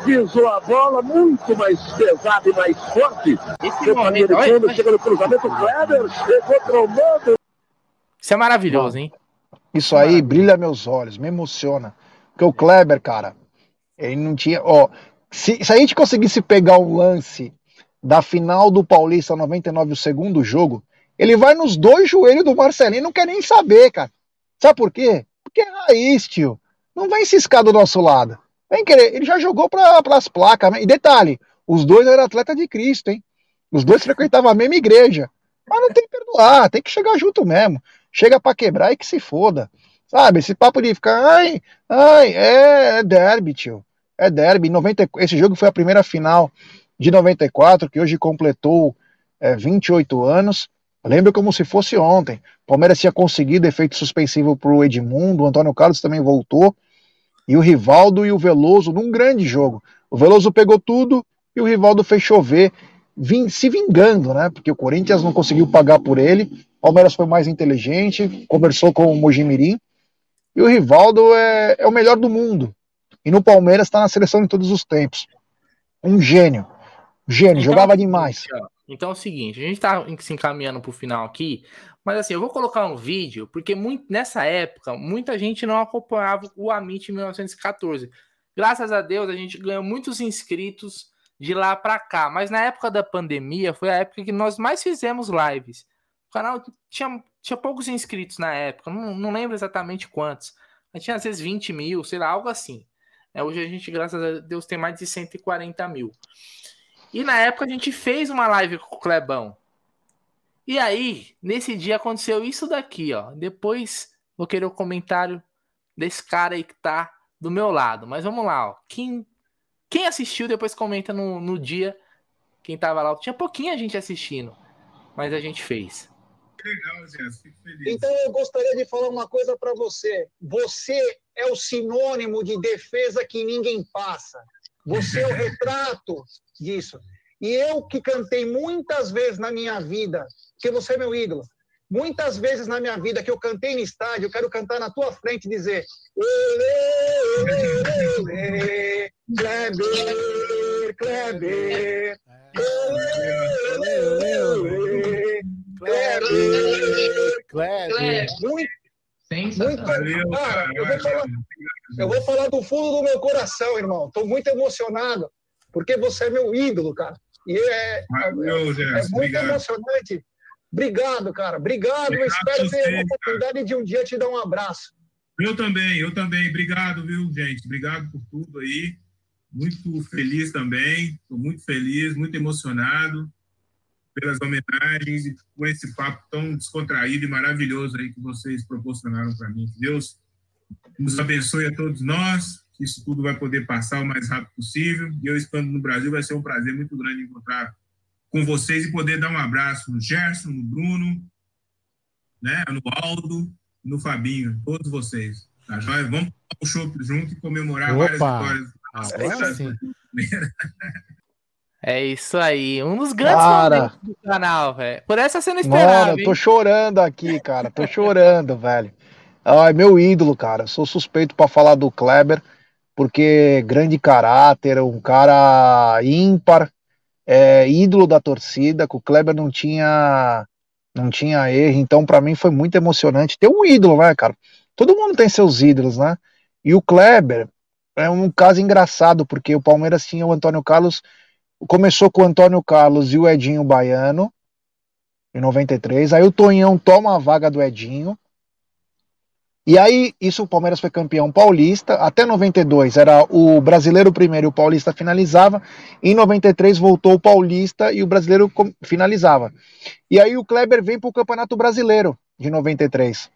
S2: Pisou a bola muito mais pesada e mais forte. Esse momento,
S1: olha, chega no cruzamento, Kleber chegou trombando. Isso é maravilhoso, hein?
S2: Isso aí brilha meus olhos, me emociona. Porque o Kleber, cara, ele não tinha. Ó, se, se a gente conseguisse pegar o lance da final do Paulista 99, o segundo jogo, ele vai nos dois joelhos do Marcelinho, não quer nem saber, cara. Sabe por quê? Porque é raiz, tio. Não vai ciscar do nosso lado. Vem querer, ele já jogou para as placas. Né? E detalhe, os dois eram atleta de Cristo, hein? Os dois frequentavam a mesma igreja. Mas não tem que perdoar, tem que chegar junto mesmo. Chega para quebrar e que se foda. Sabe, esse papo de ficar, ai, ai, é, é derby, tio. É derby. 90, esse jogo foi a primeira final de 94, que hoje completou é, 28 anos. Lembro como se fosse ontem. Palmeiras tinha conseguido efeito suspensivo para o Edmundo, o Antônio Carlos também voltou, e o Rivaldo e o Veloso num grande jogo. O Veloso pegou tudo e o Rivaldo fez chover, vim, se vingando, né? Porque o Corinthians não conseguiu pagar por ele. Palmeiras foi mais inteligente, conversou com o Mojimirim. E o Rivaldo é, é o melhor do mundo. E no Palmeiras está na seleção de todos os tempos. Um gênio. Gênio, então, jogava demais.
S1: Então é o seguinte, a gente tá se encaminhando pro final aqui, mas assim, eu vou colocar um vídeo, porque muito, nessa época, muita gente não acompanhava o Amit em 1914. Graças a Deus, a gente ganhou muitos inscritos de lá para cá, mas na época da pandemia foi a época que nós mais fizemos lives. O canal tinha, tinha poucos inscritos na época, não, não lembro exatamente quantos. Mas tinha às vezes 20 mil, sei lá, algo assim. É, hoje a gente, graças a Deus, tem mais de 140 mil. E na época a gente fez uma live com o Clebão. E aí, nesse dia aconteceu isso daqui, ó. Depois vou querer o comentário desse cara aí que tá do meu lado. Mas vamos lá, ó. Quem, quem assistiu, depois comenta no, no dia. Quem tava lá. Tinha pouquinha gente assistindo. Mas a gente fez.
S3: Legal, Zé. Fico feliz. Então eu gostaria de falar uma coisa para você. Você é o sinônimo de defesa que ninguém passa. Você é o retrato disso. E eu que cantei muitas vezes na minha vida, que você é meu ídolo, muitas vezes na minha vida que eu cantei no estádio, eu quero cantar na tua frente e dizer Kleber, Kleber, Kleber, Kleber, muito, ah, eu, vou falar, eu vou falar do fundo do meu coração, irmão. Estou muito emocionado, porque você é meu ídolo, cara. E é, Valeu, é, é muito obrigado. emocionante. Obrigado, cara. Obrigado. obrigado eu espero ter a oportunidade cara. de um dia te dar um abraço.
S4: Eu também, eu também. Obrigado, viu, gente? Obrigado por tudo aí. Muito feliz também. Estou muito feliz, muito emocionado pelas homenagens e por esse papo tão descontraído e maravilhoso aí que vocês proporcionaram para mim. Deus nos abençoe a todos nós que isso tudo vai poder passar o mais rápido possível. E eu estando no Brasil, vai ser um prazer muito grande encontrar com vocês e poder dar um abraço no Gerson, no Bruno, né, no Aldo, no Fabinho, todos vocês. Tá joia? Vamos tomar um show junto e comemorar Opa. várias
S1: histórias. Agora sim. É isso aí, um dos grandes cara, do canal, velho. Por essa você não esperava. Mano,
S2: eu tô chorando aqui, cara. Tô chorando, velho. Ai, meu ídolo, cara. Sou suspeito para falar do Kleber porque grande caráter, um cara ímpar, é, ídolo da torcida, que o Kleber não tinha não tinha erro, então para mim foi muito emocionante ter um ídolo, né, cara? Todo mundo tem seus ídolos, né? E o Kleber é um caso engraçado, porque o Palmeiras tinha o Antônio Carlos, começou com o Antônio Carlos e o Edinho Baiano, em 93, aí o Tonhão toma a vaga do Edinho, e aí, isso o Palmeiras foi campeão paulista. Até 92 era o brasileiro primeiro e o paulista finalizava. Em 93 voltou o paulista e o brasileiro finalizava. E aí o Kleber vem para o Campeonato Brasileiro de 93.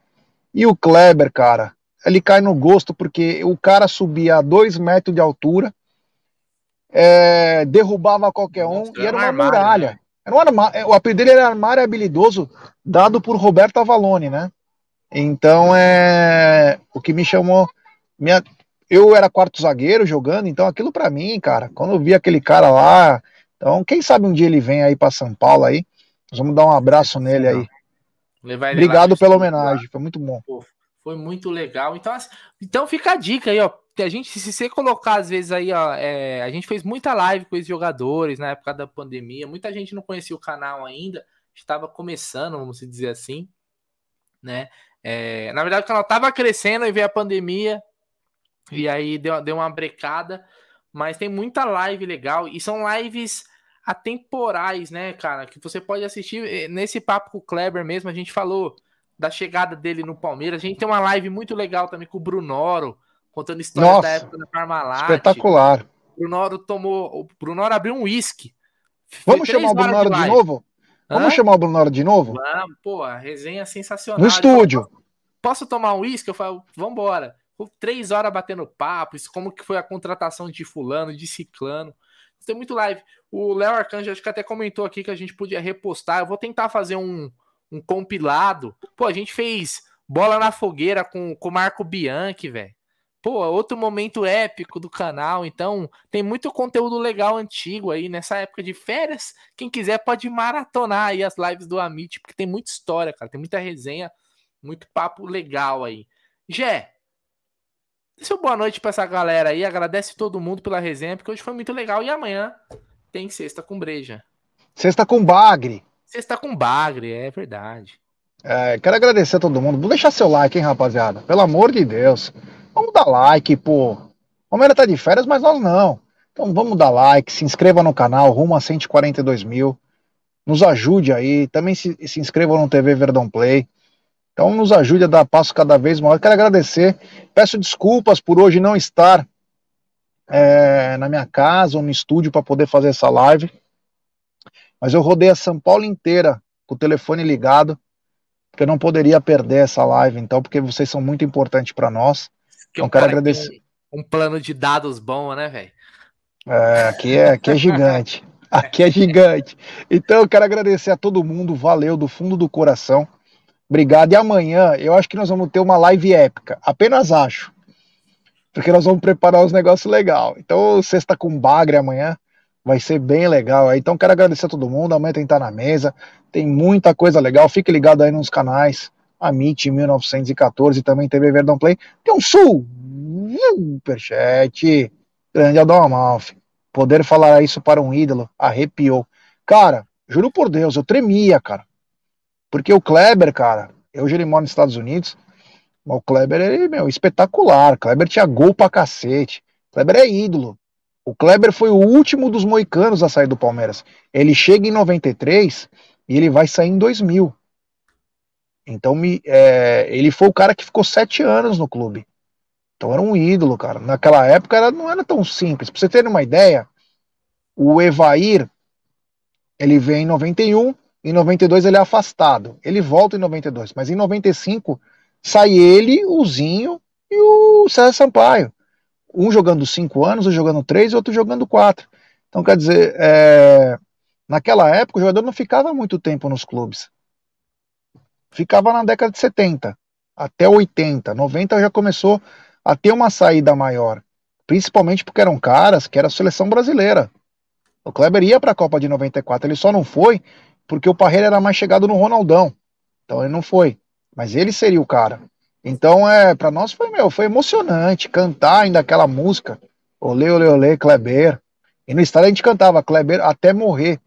S2: E o Kleber, cara, ele cai no gosto porque o cara subia a dois metros de altura, é, derrubava qualquer um Nossa, e era uma armário, muralha. Né? Era um armário, o apelido dele era armário habilidoso, dado por Roberto Avalone, né? Então é o que me chamou. Minha, eu era quarto zagueiro jogando, então aquilo para mim, cara, quando eu vi aquele cara lá, então quem sabe um dia ele vem aí para São Paulo aí, nós vamos dar um abraço nele aí. Obrigado pela homenagem, foi muito bom.
S1: Foi muito legal. Então, então fica a dica aí, ó. A gente, se você colocar às vezes aí, ó, é, a gente fez muita live com os jogadores na época da pandemia. Muita gente não conhecia o canal ainda, estava começando, vamos dizer assim, né? É, na verdade, o canal tava crescendo e veio a pandemia, e aí deu, deu uma brecada, mas tem muita live legal, e são lives atemporais, né, cara? Que você pode assistir eh, nesse papo com o Kleber mesmo. A gente falou da chegada dele no Palmeiras. A gente tem uma live muito legal também com o Brunoro, contando histórias Nossa, da época da Parmalat.
S2: Espetacular.
S1: O Brunoro tomou. O Brunoro abriu um uísque.
S2: Vamos chamar o Brunoro de, de novo? Vamos Hã? chamar o Brunoro de novo?
S1: Vamos, pô, a resenha é sensacional.
S2: No estúdio.
S1: Falou, Posso tomar um uísque? Eu falo, vambora. Três horas batendo papo, isso como que foi a contratação de fulano, de ciclano. Tem muito live. O Léo Arcanjo acho que até comentou aqui que a gente podia repostar. Eu vou tentar fazer um, um compilado. Pô, a gente fez bola na fogueira com o Marco Bianchi, velho. Pô, outro momento épico do canal. Então, tem muito conteúdo legal antigo aí nessa época de férias. Quem quiser pode maratonar aí as lives do Amit, porque tem muita história, cara. Tem muita resenha, muito papo legal aí. Jé, seu boa noite para essa galera aí. Agradece todo mundo pela resenha, porque hoje foi muito legal. E amanhã tem sexta com breja.
S2: Sexta com bagre.
S1: Sexta com bagre, é verdade.
S2: É, quero agradecer a todo mundo. Vou deixar seu like, hein, rapaziada. Pelo amor de Deus. Vamos dar like, pô. O Palmeiras tá de férias, mas nós não. Então vamos dar like, se inscreva no canal, rumo a 142 mil. Nos ajude aí. Também se, se inscreva no TV Verdão Play. Então nos ajude a dar passo cada vez maior. Quero agradecer. Peço desculpas por hoje não estar é, na minha casa ou no estúdio para poder fazer essa live. Mas eu rodei a São Paulo inteira com o telefone ligado, porque eu não poderia perder essa live, então, porque vocês são muito importantes para nós.
S1: Que então, quero agradecer. Um, um, plano de dados bom, né, velho?
S2: É, aqui é, aqui é gigante. Aqui é gigante. Então, eu quero agradecer a todo mundo. Valeu do fundo do coração. Obrigado. E amanhã eu acho que nós vamos ter uma live épica. Apenas acho. Porque nós vamos preparar os negócios legal. Então, sexta com bagre amanhã. Vai ser bem legal. Então, quero agradecer a todo mundo. Amanhã tem que estar na mesa. Tem muita coisa legal. Fique ligado aí nos canais. A MIT 1914 também TV Verdão Play. Tem um superchat. Grande Adão Amalfi. Poder falar isso para um ídolo arrepiou. Cara, juro por Deus, eu tremia, cara. Porque o Kleber, cara, já ele mora nos Estados Unidos. O Kleber, ele, meu, espetacular. Kleber tinha gol pra cacete. Kleber é ídolo. O Kleber foi o último dos moicanos a sair do Palmeiras. Ele chega em 93 e ele vai sair em 2000. Então me, é, ele foi o cara que ficou sete anos no clube. Então era um ídolo, cara. Naquela época era, não era tão simples. Pra você ter uma ideia, o Evair, ele vem em 91, em 92 ele é afastado. Ele volta em 92, mas em 95 sai ele, o Zinho e o César Sampaio. Um jogando cinco anos, um jogando três e outro jogando quatro. Então, quer dizer, é... naquela época o jogador não ficava muito tempo nos clubes ficava na década de 70 até 80, 90 já começou a ter uma saída maior, principalmente porque eram caras que era a seleção brasileira. O Kleber ia para a Copa de 94, ele só não foi porque o Parreira era mais chegado no Ronaldão. Então ele não foi, mas ele seria o cara. Então é, para nós foi meu, foi emocionante cantar ainda aquela música, Olê, olê, olê, Kleber. E no estádio a gente cantava Kleber até morrer.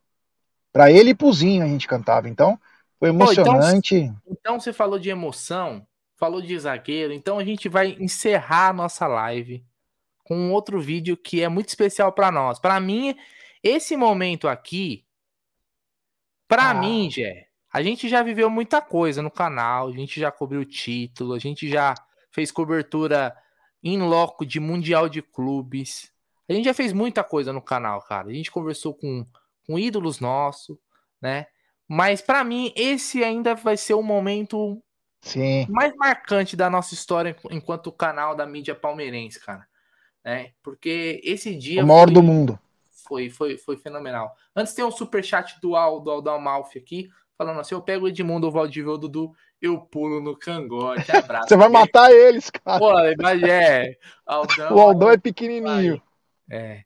S2: Para ele e Puzinho a gente cantava. Então, foi emocionante.
S1: então, então, você falou de emoção, falou de zagueiro, então a gente vai encerrar a nossa live com um outro vídeo que é muito especial para nós. Para mim, esse momento aqui, para ah. mim, Jé, a gente já viveu muita coisa no canal, a gente já cobriu título, a gente já fez cobertura em loco de Mundial de Clubes. A gente já fez muita coisa no canal, cara. A gente conversou com, com ídolos nossos, né? Mas para mim, esse ainda vai ser o momento
S2: Sim.
S1: mais marcante da nossa história enquanto canal da mídia palmeirense, cara. É, porque esse dia.
S2: O maior foi, do mundo.
S1: Foi, foi, foi fenomenal. Antes tem um super chat do Aldo, do Amalfi aqui, falando assim: eu pego o Edmundo, o Valdivia, o Dudu, eu pulo no cangote. Abraço.
S2: Você vai matar eles, cara. Pô,
S1: mas é.
S2: Aldão, o Aldão é pequenininho.
S1: Vai. É.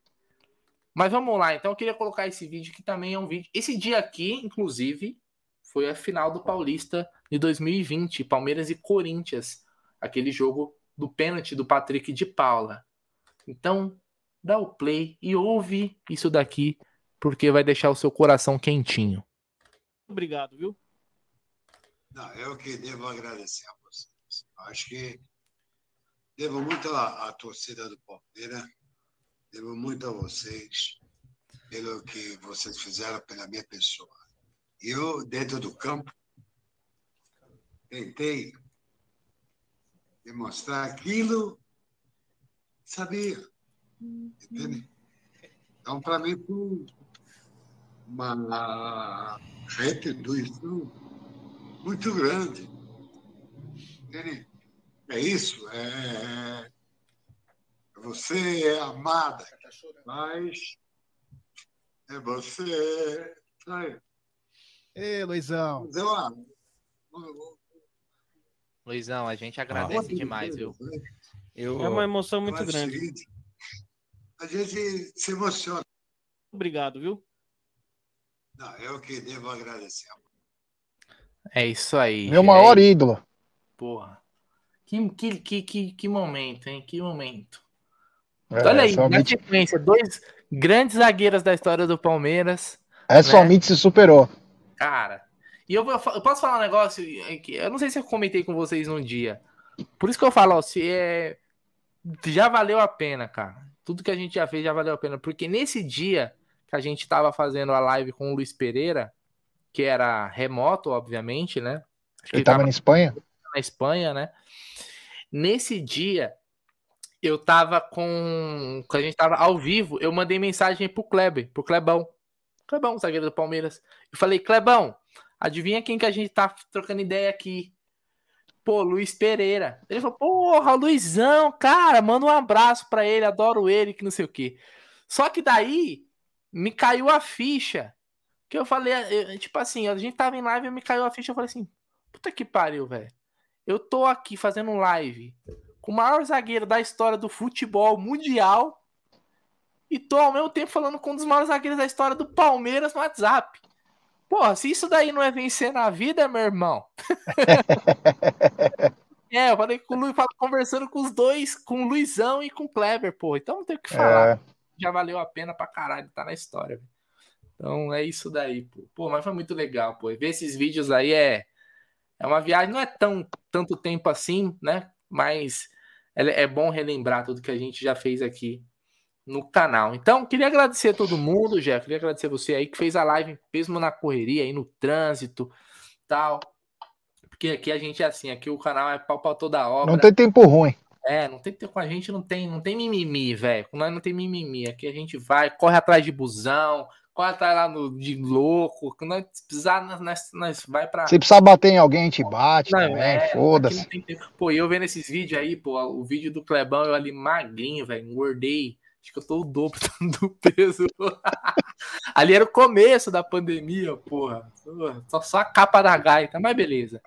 S1: Mas vamos lá, então eu queria colocar esse vídeo que também é um vídeo. Esse dia aqui, inclusive, foi a final do Paulista de 2020, Palmeiras e Corinthians, aquele jogo do pênalti do Patrick de Paula. Então, dá o play e ouve isso daqui, porque vai deixar o seu coração quentinho.
S5: Obrigado, viu?
S6: Não, eu que devo agradecer a vocês. Acho que devo muito à, à torcida do Palmeiras Devo muito a vocês pelo que vocês fizeram pela minha pessoa. Eu, dentro do campo, tentei demonstrar aquilo sabia. Entende? Então, para mim, foi uma retribuição muito grande. Entende? É isso. É, você é amada, mas É você. Aí.
S7: Ei, Luizão.
S6: Deu uma...
S1: Luizão, a gente agradece ah, demais, viu?
S5: Eu... É uma emoção muito grande.
S6: Seguinte, a gente se emociona.
S5: Obrigado, viu?
S6: Não, eu que devo agradecer.
S1: É isso aí.
S2: Meu maior ídolo.
S1: Porra. Que, que, que, que, que momento, hein? Que momento. É, Olha aí, somente... na sequência, dois grandes zagueiros da história do Palmeiras.
S2: É, né? somente se superou.
S1: Cara, e eu, eu, posso falar um negócio que eu não sei se eu comentei com vocês num dia. Por isso que eu falo, ó, se é. Já valeu a pena, cara. Tudo que a gente já fez já valeu a pena. Porque nesse dia que a gente tava fazendo a live com o Luiz Pereira, que era remoto, obviamente, né?
S2: Acho ele tava, tava na Espanha?
S1: Na Espanha, né? Nesse dia, eu tava com. Quando a gente tava ao vivo, eu mandei mensagem pro Kleber, pro Klebão. Klebão, zagueiro do Palmeiras. Eu falei, Klebão, adivinha quem que a gente tá trocando ideia aqui? Pô, Luiz Pereira. Ele falou, porra, Luizão, cara, manda um abraço pra ele, adoro ele, que não sei o quê. Só que daí me caiu a ficha. Que eu falei, eu, tipo assim, a gente tava em live e me caiu a ficha. Eu falei assim, puta que pariu, velho. Eu tô aqui fazendo live com o maior zagueiro da história do futebol mundial e tô ao mesmo tempo falando com um dos maiores zagueiros da história do Palmeiras no WhatsApp. Porra, se isso daí não é vencer na vida, meu irmão. é, eu falei com o Luiz, conversando com os dois, com o Luizão e com o Kleber, pô. Então não tem o que falar. É. Já valeu a pena pra caralho, tá na história. Então é isso daí, pô. Pô, mas foi muito legal, pô. ver esses vídeos aí é, é uma viagem, não é tão tanto tempo assim, né? Mas é, é bom relembrar tudo que a gente já fez aqui no canal. Então, queria agradecer a todo mundo, já queria agradecer você aí que fez a live mesmo na correria, aí no trânsito, tal. Porque aqui a gente é assim, aqui o canal é pau pra toda obra.
S2: Não tem tempo ruim.
S1: É, não tem com a gente não tem, não tem mimimi, velho. Com nós não tem mimimi. Aqui a gente vai, corre atrás de busão, corre atrás lá no, de louco. Quando nós precisar, nós, nós vai pra.
S2: Se precisar bater em alguém, a gente bate não, também, é, foda-se.
S1: Pô, eu vendo esses vídeos aí, pô, o vídeo do Clebão, eu ali magrinho, velho, engordei Acho que eu tô o dobro do peso. Ali era o começo da pandemia, porra. Só, só a capa da gaita, mas beleza.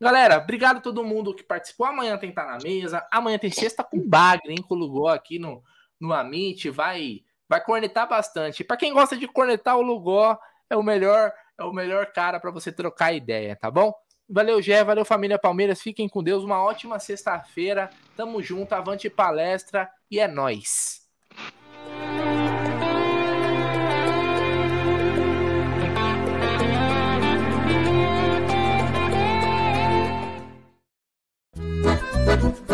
S1: Galera, obrigado a todo mundo que participou. Amanhã tem Tá na Mesa. Amanhã tem sexta com Bagre, hein? Com o Lugó aqui no, no Amit. Vai, vai cornetar bastante. Para quem gosta de cornetar, o Lugó é o melhor, é o melhor cara para você trocar ideia, tá bom? Valeu, Gé, valeu, família Palmeiras. Fiquem com Deus. Uma ótima sexta-feira. Tamo junto, avante palestra e é nós. Yeah.